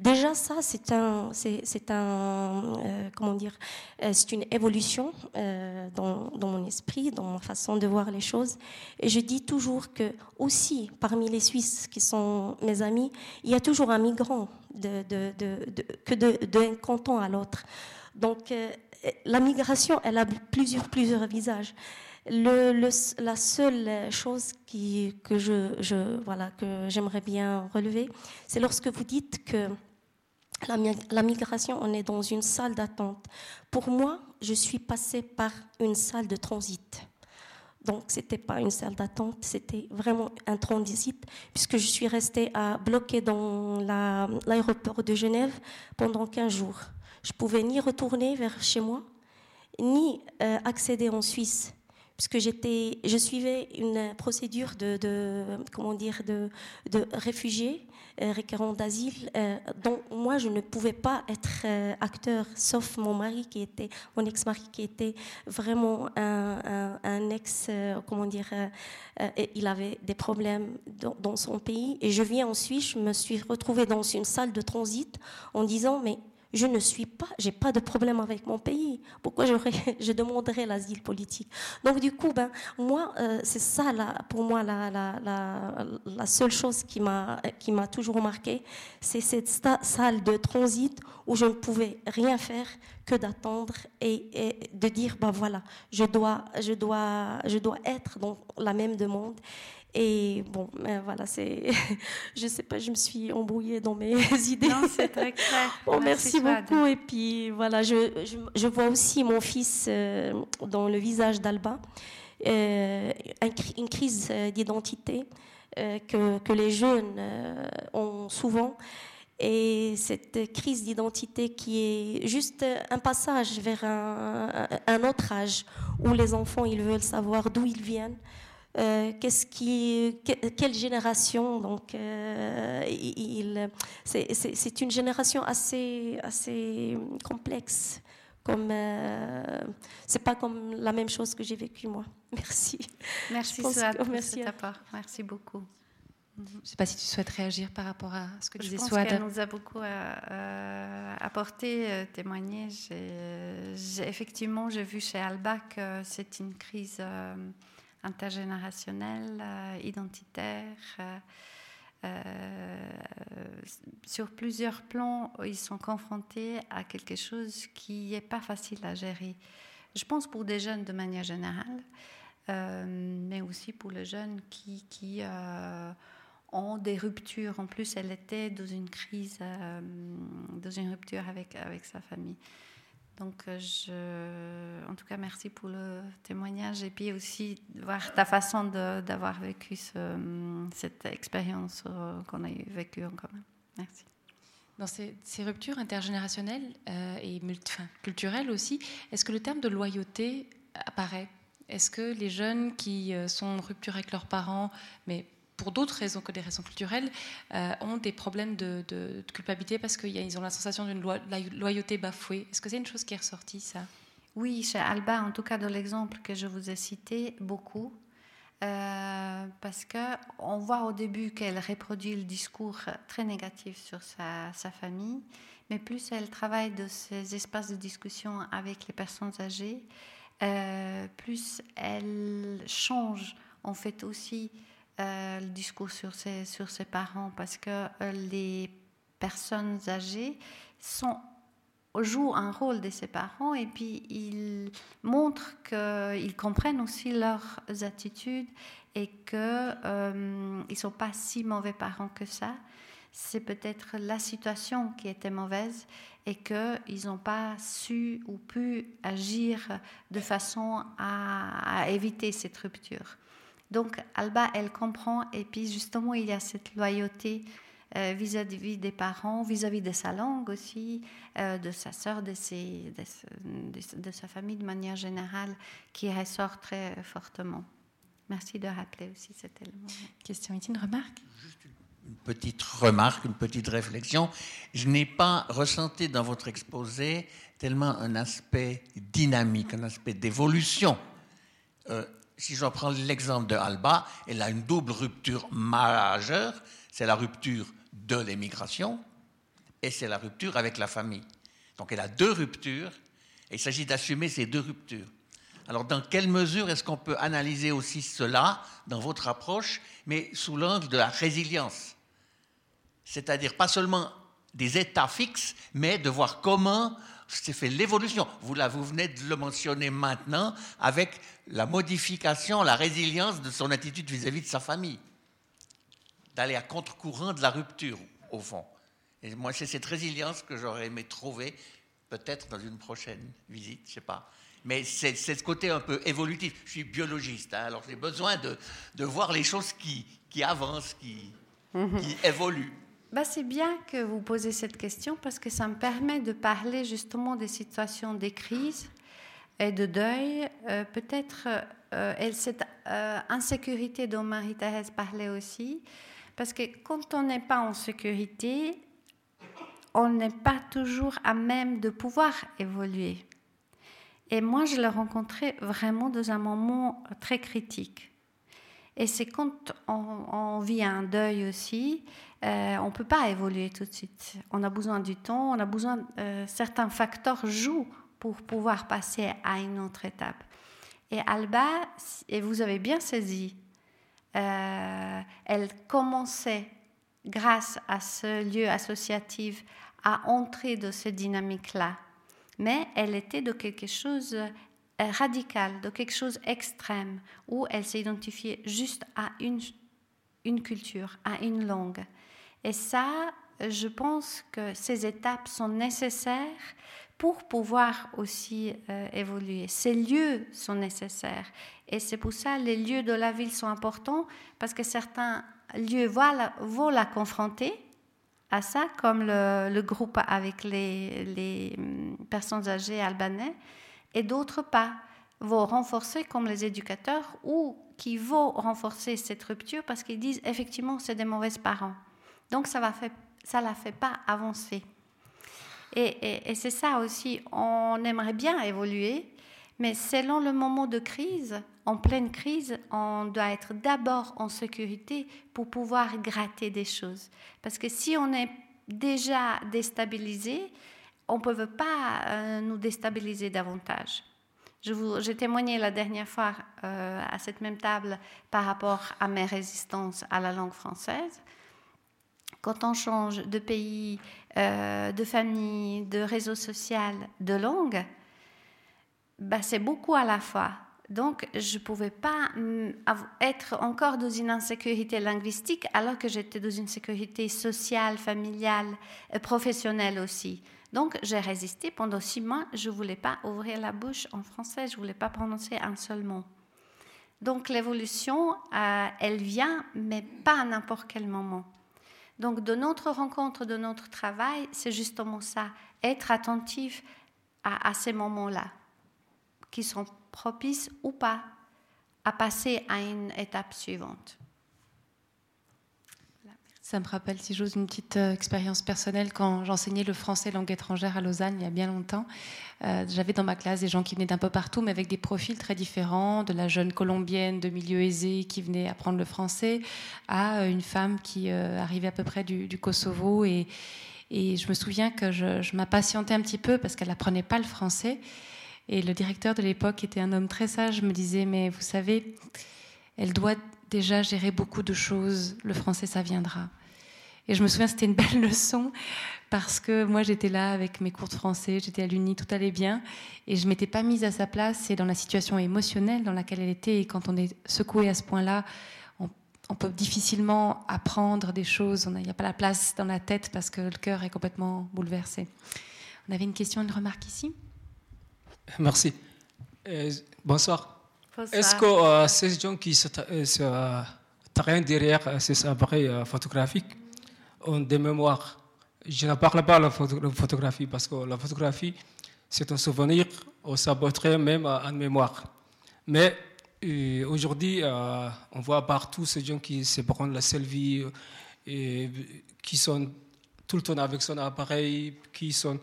Déjà ça, c'est un, c'est, un, euh, comment dire, euh, c'est une évolution euh, dans, dans, mon esprit, dans ma façon de voir les choses. Et je dis toujours que aussi parmi les Suisses qui sont mes amis, il y a toujours un migrant de, de, de, que d'un canton à l'autre. Donc la migration, elle a plusieurs, plusieurs visages. La seule chose qui, que j'aimerais bien relever, c'est lorsque vous dites que la, la, migration, on est dans une salle d'attente. Pour moi, je suis passée par une salle de transit. Donc, ce n'était pas une salle d'attente, c'était vraiment un transit, puisque je suis restée à, bloquée dans l'aéroport de Genève pendant 15 jours. Je pouvais ni retourner vers chez moi, ni euh, accéder en Suisse puisque j'étais, je suivais une procédure de, comment dire, de, de réfugiés euh, requérants d'asile, euh, dont moi je ne pouvais pas être euh, acteur, sauf mon mari qui était, mon ex-mari qui était vraiment un, un, ex, comment dire, il avait des problèmes dans, dans son pays. Et je viens en Suisse, je me suis retrouvée dans une salle de transit en disant, mais je ne suis pas, j'ai pas de problème avec mon pays. Pourquoi [laughs] je demanderais l'asile politique? Donc du coup, ben moi, euh, c'est ça pour moi la, la, la, seule chose qui m'a qui m'a toujours marqué, c'est cette salle de transit où je ne pouvais rien faire que d'attendre et, de dire ben voilà, je dois je dois je dois être dans la même demande et bon, ben voilà, c'est. [laughs] je sais pas, je me suis embrouillée dans mes [laughs] [laughs] idées. Non, c'est très clair. bon, merci, beaucoup. Et puis voilà, je, je, vois aussi mon fils euh, dans le visage d'Alba, euh, une crise euh, d'identité que, que, les jeunes ont souvent. Et cette crise d'identité qui est juste un passage vers un, un, autre âge où les enfants ils veulent savoir d'où ils viennent, euh, qu'est-ce qui, quelle génération Donc, euh, il, c'est une génération assez, assez complexe. Comme euh, c'est pas comme la même chose que j'ai vécu moi. [laughs] Merci. Merci Souad, merci à part. Merci beaucoup. Je ne sais pas si tu souhaites réagir par rapport à ce que je disais Souad. qu'elle nous a beaucoup apporté, témoigné. effectivement, j'ai vu chez Alba que c'est une crise intergénérationnel, euh, identitaire. Euh, euh, sur plusieurs plans, ils sont confrontés à quelque chose qui n'est pas facile à gérer. Je pense pour des jeunes de manière générale, mais aussi pour les jeunes qui, ont des ruptures. En plus, elle était dans une crise, dans une rupture avec sa famille. Donc, euh, je, en tout cas, merci pour le témoignage et puis aussi voir ta façon d'avoir vécu cette expérience euh, qu'on a vécue en commun. Merci. Dans ces, ruptures intergénérationnelles euh, et culturelles aussi, est-ce que le terme de loyauté apparaît? Est-ce que les jeunes qui sont en rupture avec leurs parents, mais pour d'autres raisons que des raisons culturelles, euh, ont des problèmes de, culpabilité parce qu'ils ont la sensation d'une loyauté bafouée. Est-ce que c'est une chose qui est ressortie, ça? Oui, chez Alba, en tout cas dans l'exemple que je vous ai cité, beaucoup. Euh, parce qu'on voit au début qu'elle reproduit le discours très négatif sur sa, famille, mais plus elle travaille de ces espaces de discussion avec les personnes âgées, euh, plus elle change en fait aussi euh, le discours sur ses, sur ses parents parce que euh, les personnes âgées jouent un rôle de ses parents et puis ils montrent qu'ils comprennent aussi leurs attitudes et qu'ils euh, ne sont pas si mauvais parents que ça. C'est peut-être la situation qui était mauvaise et qu'ils n'ont pas su ou pu agir de façon à éviter cette rupture. Donc Alba, elle comprend, et puis justement, il y a cette loyauté euh, vis-à-vis des parents, vis-à-vis de sa langue aussi, euh, de sa sœur, de, de, sa famille de manière générale, qui ressort très fortement. Merci de rappeler aussi cet élément. Question, une remarque? Juste une petite remarque, une petite réflexion. Je n'ai pas ressenti dans votre exposé tellement un aspect dynamique, un aspect d'évolution. Euh, si je prends l'exemple de Alba, elle a une double rupture majeure. C'est la rupture de l'émigration et c'est la rupture avec la famille. Donc elle a deux ruptures et il s'agit d'assumer ces deux ruptures. Alors dans quelle mesure est-ce qu'on peut analyser aussi cela dans votre approche, mais sous l'angle de la résilience? C'est-à-dire pas seulement des états fixes, mais de voir comment c'est fait l'évolution. Vous, vous venez de le mentionner maintenant avec la modification, la résilience de son attitude vis-à-vis de sa famille. D'aller à contre-courant de la rupture, au fond. Et moi, c'est cette résilience que j'aurais aimé trouver, peut-être dans une prochaine visite, je sais pas. Mais c'est ce côté un peu évolutif. Je suis biologiste, hein, alors j'ai besoin de, de, voir les choses qui, qui avancent, qui, mhm. qui évoluent. Bah, c'est bien que vous posez cette question parce que ça me permet de parler justement des situations de crise et de deuil. Euh, peut-être euh, cette euh, insécurité dont Marie-Thérèse parlait aussi, parce que quand on n'est pas en sécurité, on n'est pas toujours à même de pouvoir évoluer. Et moi, je l'ai rencontré vraiment dans un moment très critique. Et c'est quand on, vit un deuil aussi, euh, on ne peut pas évoluer tout de suite. On a besoin du temps, on a besoin, euh, certains facteurs jouent pour pouvoir passer à une autre étape. Et Alba, et vous avez bien saisi, euh, elle commençait, grâce à ce lieu associatif, à entrer dans cette dynamique-là. Mais elle était de quelque chose radical, de quelque chose extrême, où elle s'identifiait juste à une, culture, à une langue. Et ça, je pense que ces étapes sont nécessaires pour pouvoir aussi euh, évoluer. Ces lieux sont nécessaires. Et c'est pour ça les lieux de la ville sont importants, parce que certains lieux vont la, confronter à ça, comme le, groupe avec les, les, hum, personnes âgées albanais, et d'autres pas, vont renforcer, comme les éducateurs, ou qui vont renforcer cette rupture parce qu'ils disent effectivement c'est des mauvais parents. Donc ça ne la fait pas avancer. Et, c'est ça aussi, on aimerait bien évoluer, mais selon le moment de crise, en pleine crise, on doit être d'abord en sécurité pour pouvoir gratter des choses. Parce que si on est déjà déstabilisé, on ne peut pas euh, nous déstabiliser davantage. J'ai témoigné la dernière fois euh, à cette même table par rapport à mes résistances à la langue française quand on change de pays, euh, de famille, de réseau social, de langue, bah, c'est beaucoup à la fois. Donc, je ne pouvais pas mm, être encore dans une insécurité linguistique alors que j'étais dans une sécurité sociale, familiale, professionnelle aussi. Donc, j'ai résisté pendant six mois. Je ne voulais pas ouvrir la bouche en français, je ne voulais pas prononcer un seul mot. Donc, l'évolution, euh, elle vient, mais pas à n'importe quel moment. Donc, de notre rencontre, de notre travail, c'est justement ça, être attentif à ces moments-là, qui sont propices ou pas à passer à une étape suivante. Ça me rappelle, si j'ose, une petite euh, expérience personnelle quand j'enseignais le français langue étrangère à Lausanne il y a bien longtemps. Euh, j'avais dans ma classe des gens qui venaient d'un peu partout, mais avec des profils très différents, de la jeune colombienne de milieu aisé qui venait apprendre le français à euh, une femme qui arrivait à peu près du, Kosovo. Et, je me souviens que je, je m'impatientais un petit peu parce qu'elle n'apprenait pas le français. Et le directeur de l'époque, qui était un homme très sage, me disait, mais vous savez, elle doit déjà gérer beaucoup de choses. Le français, ça viendra. Et je me souviens, c'était une [laughs] belle leçon parce que moi, j'étais là avec mes cours de français, j'étais à l'Uni, tout allait bien. Et je m'étais pas mise à sa place et dans la situation émotionnelle dans laquelle elle était. Et quand on est secoué à ce point-là, on, peut difficilement apprendre des choses. Il n'y a pas la place dans la tête parce que le cœur est complètement bouleversé. On avait une question, une remarque ici? Merci. Euh, bonsoir. Est-ce que euh, ces gens qui se, euh, traînent derrière ces appareils photographiques ont des mémoires Je ne parle pas de la photographie parce que la photographie, c'est un souvenir, on s'aborderait même en mémoire. Mais aujourd'hui, on voit partout ces gens qui se prennent la selfie et qui sont tout le temps avec son appareil, qui sont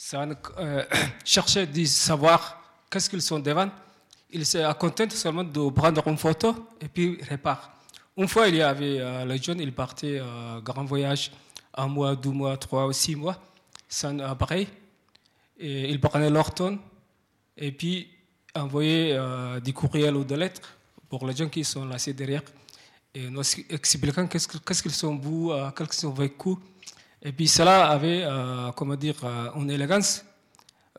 ça euh, [coughs] chercher de savoir qu'est-ce qu'ils sont devant. Il se contente seulement de prendre une photo et puis il repart. Une fois, il y avait euh, le jeune, il partait euh, grand voyage, un mois, deux mois, trois ou six mois, sans appareil. Et il prenait leur ton et puis envoyait euh, des courriels ou des lettres pour les gens qui sont laissés derrière. Et expliquant qu'est-ce qu'ils sont beaux, qu'ils sont vécus. Et puis cela avait, euh, comment dire, euh, une élégance,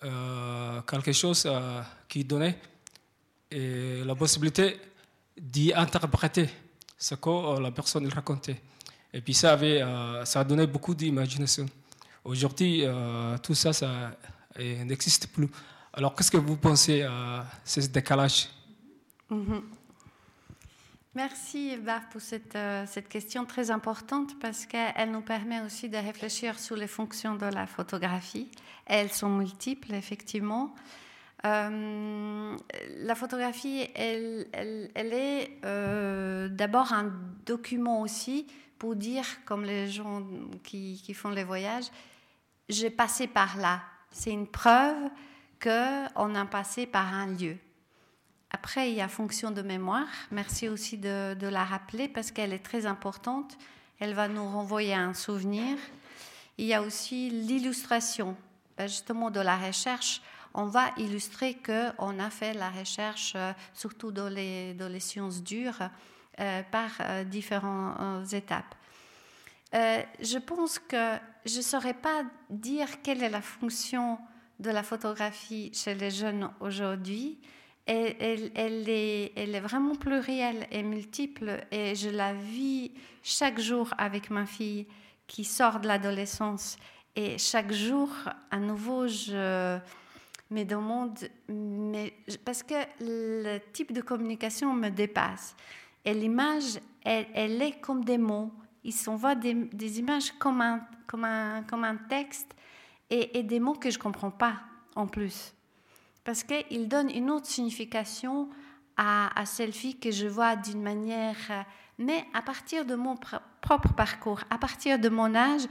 euh, quelque chose qui donnait la possibilité d'y interpréter ce que la personne racontait. Et puis ça, avait, ça a donné beaucoup d'imagination. Aujourd'hui, tout ça, ça n'existe plus. Alors, qu'est-ce que vous pensez à ce décalage? Mm-hmm. Merci Eva pour cette, euh, cette, question très importante parce qu'elle nous permet aussi de réfléchir sur les fonctions de la photographie. Elles sont multiples, effectivement. Euh, la photographie, elle, est euh, d'abord un document aussi pour dire, comme les gens qui, font les voyages, j'ai passé par là. C'est une preuve qu'on a passé par un lieu. Après, il y a fonction de mémoire. Merci aussi de, la rappeler parce qu'elle est très importante. Elle va nous renvoyer un souvenir. Il y a aussi l'illustration. Ben, justement, de la recherche, on va illustrer qu'on a fait la recherche, euh, surtout dans les, sciences dures, euh, par euh, différentes étapes. je pense que je ne saurais pas dire quelle est la fonction de la photographie chez les jeunes aujourd'hui elle, est, elle, est, vraiment plurielle et multiple et je la vis chaque jour avec ma fille qui sort de l'adolescence et chaque jour à nouveau je me demande mais parce que le type de communication me dépasse. Et l'image elle, est comme des mots. Ils s'envoient des, images comme un, comme un, comme un texte et, des mots que je comprends pas en plus. Parce qu'il donne une autre signification à, à selfie que je vois d'une manière, euh, mais à partir de mon propre parcours, à partir de mon âge,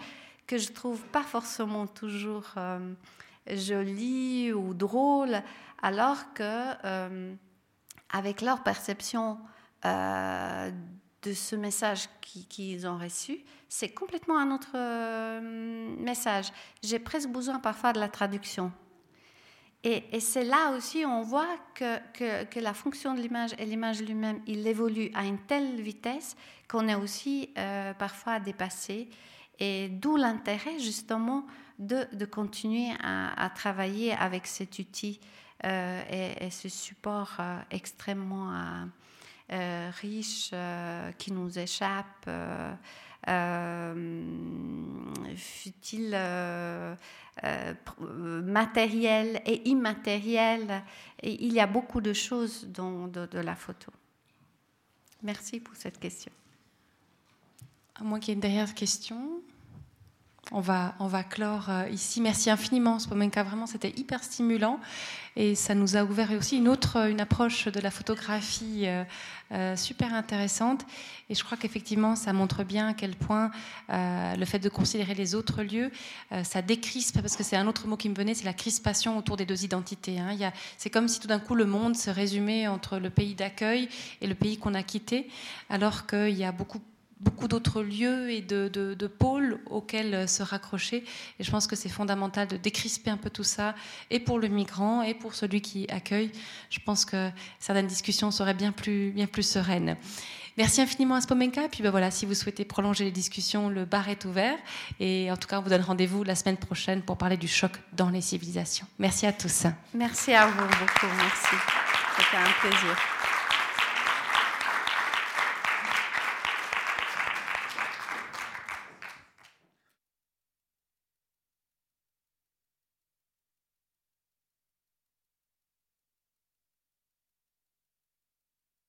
que je trouve pas forcément toujours euh, joli ou drôle, alors que euh, avec leur perception de ce message qu'ils ont reçu, c'est complètement un autre message. J'ai presque besoin parfois de la traduction et, c'est là aussi on voit que, que, la fonction de l'image et l'image lui-même, il évolue à une telle vitesse qu'on est aussi euh, parfois dépassé. Et d'où l'intérêt justement de, continuer à, travailler avec cet outil et, ce support extrêmement riche qui nous échappe. fut-il matériel et immatériel, il y a beaucoup de choses dans de la photo. Merci pour cette question. À moins qu'il y ait une dernière question. On va, on va clore euh, ici. Merci infiniment, Spomenka. Vraiment, c'était hyper stimulant. Et ça nous a ouvert aussi une autre une approche de la photographie euh, euh, super intéressante. Et je crois qu'effectivement, ça montre bien à quel point le fait de considérer les autres lieux, ça décrispe, parce que c'est un autre mot qui me venait, c'est la crispation autour des deux identités. Hein. C'est comme si tout d'un coup le monde se résumait entre le pays d'accueil et le pays qu'on a quitté, alors qu'il y a beaucoup beaucoup d'autres lieux et de, pôles auxquels se raccrocher. Et je pense que c'est fondamental de décrisper un peu tout ça, et pour le migrant, et pour celui qui accueille. Je pense que certaines discussions seraient bien plus, bien plus sereines. Merci infiniment à Spomenka. Et puis ben voilà, si vous souhaitez prolonger les discussions, le bar est ouvert. Et en tout cas, on vous donne rendez-vous la semaine prochaine pour parler du choc dans les civilisations. Merci à tous. Merci à vous beaucoup. Merci. C'était un plaisir.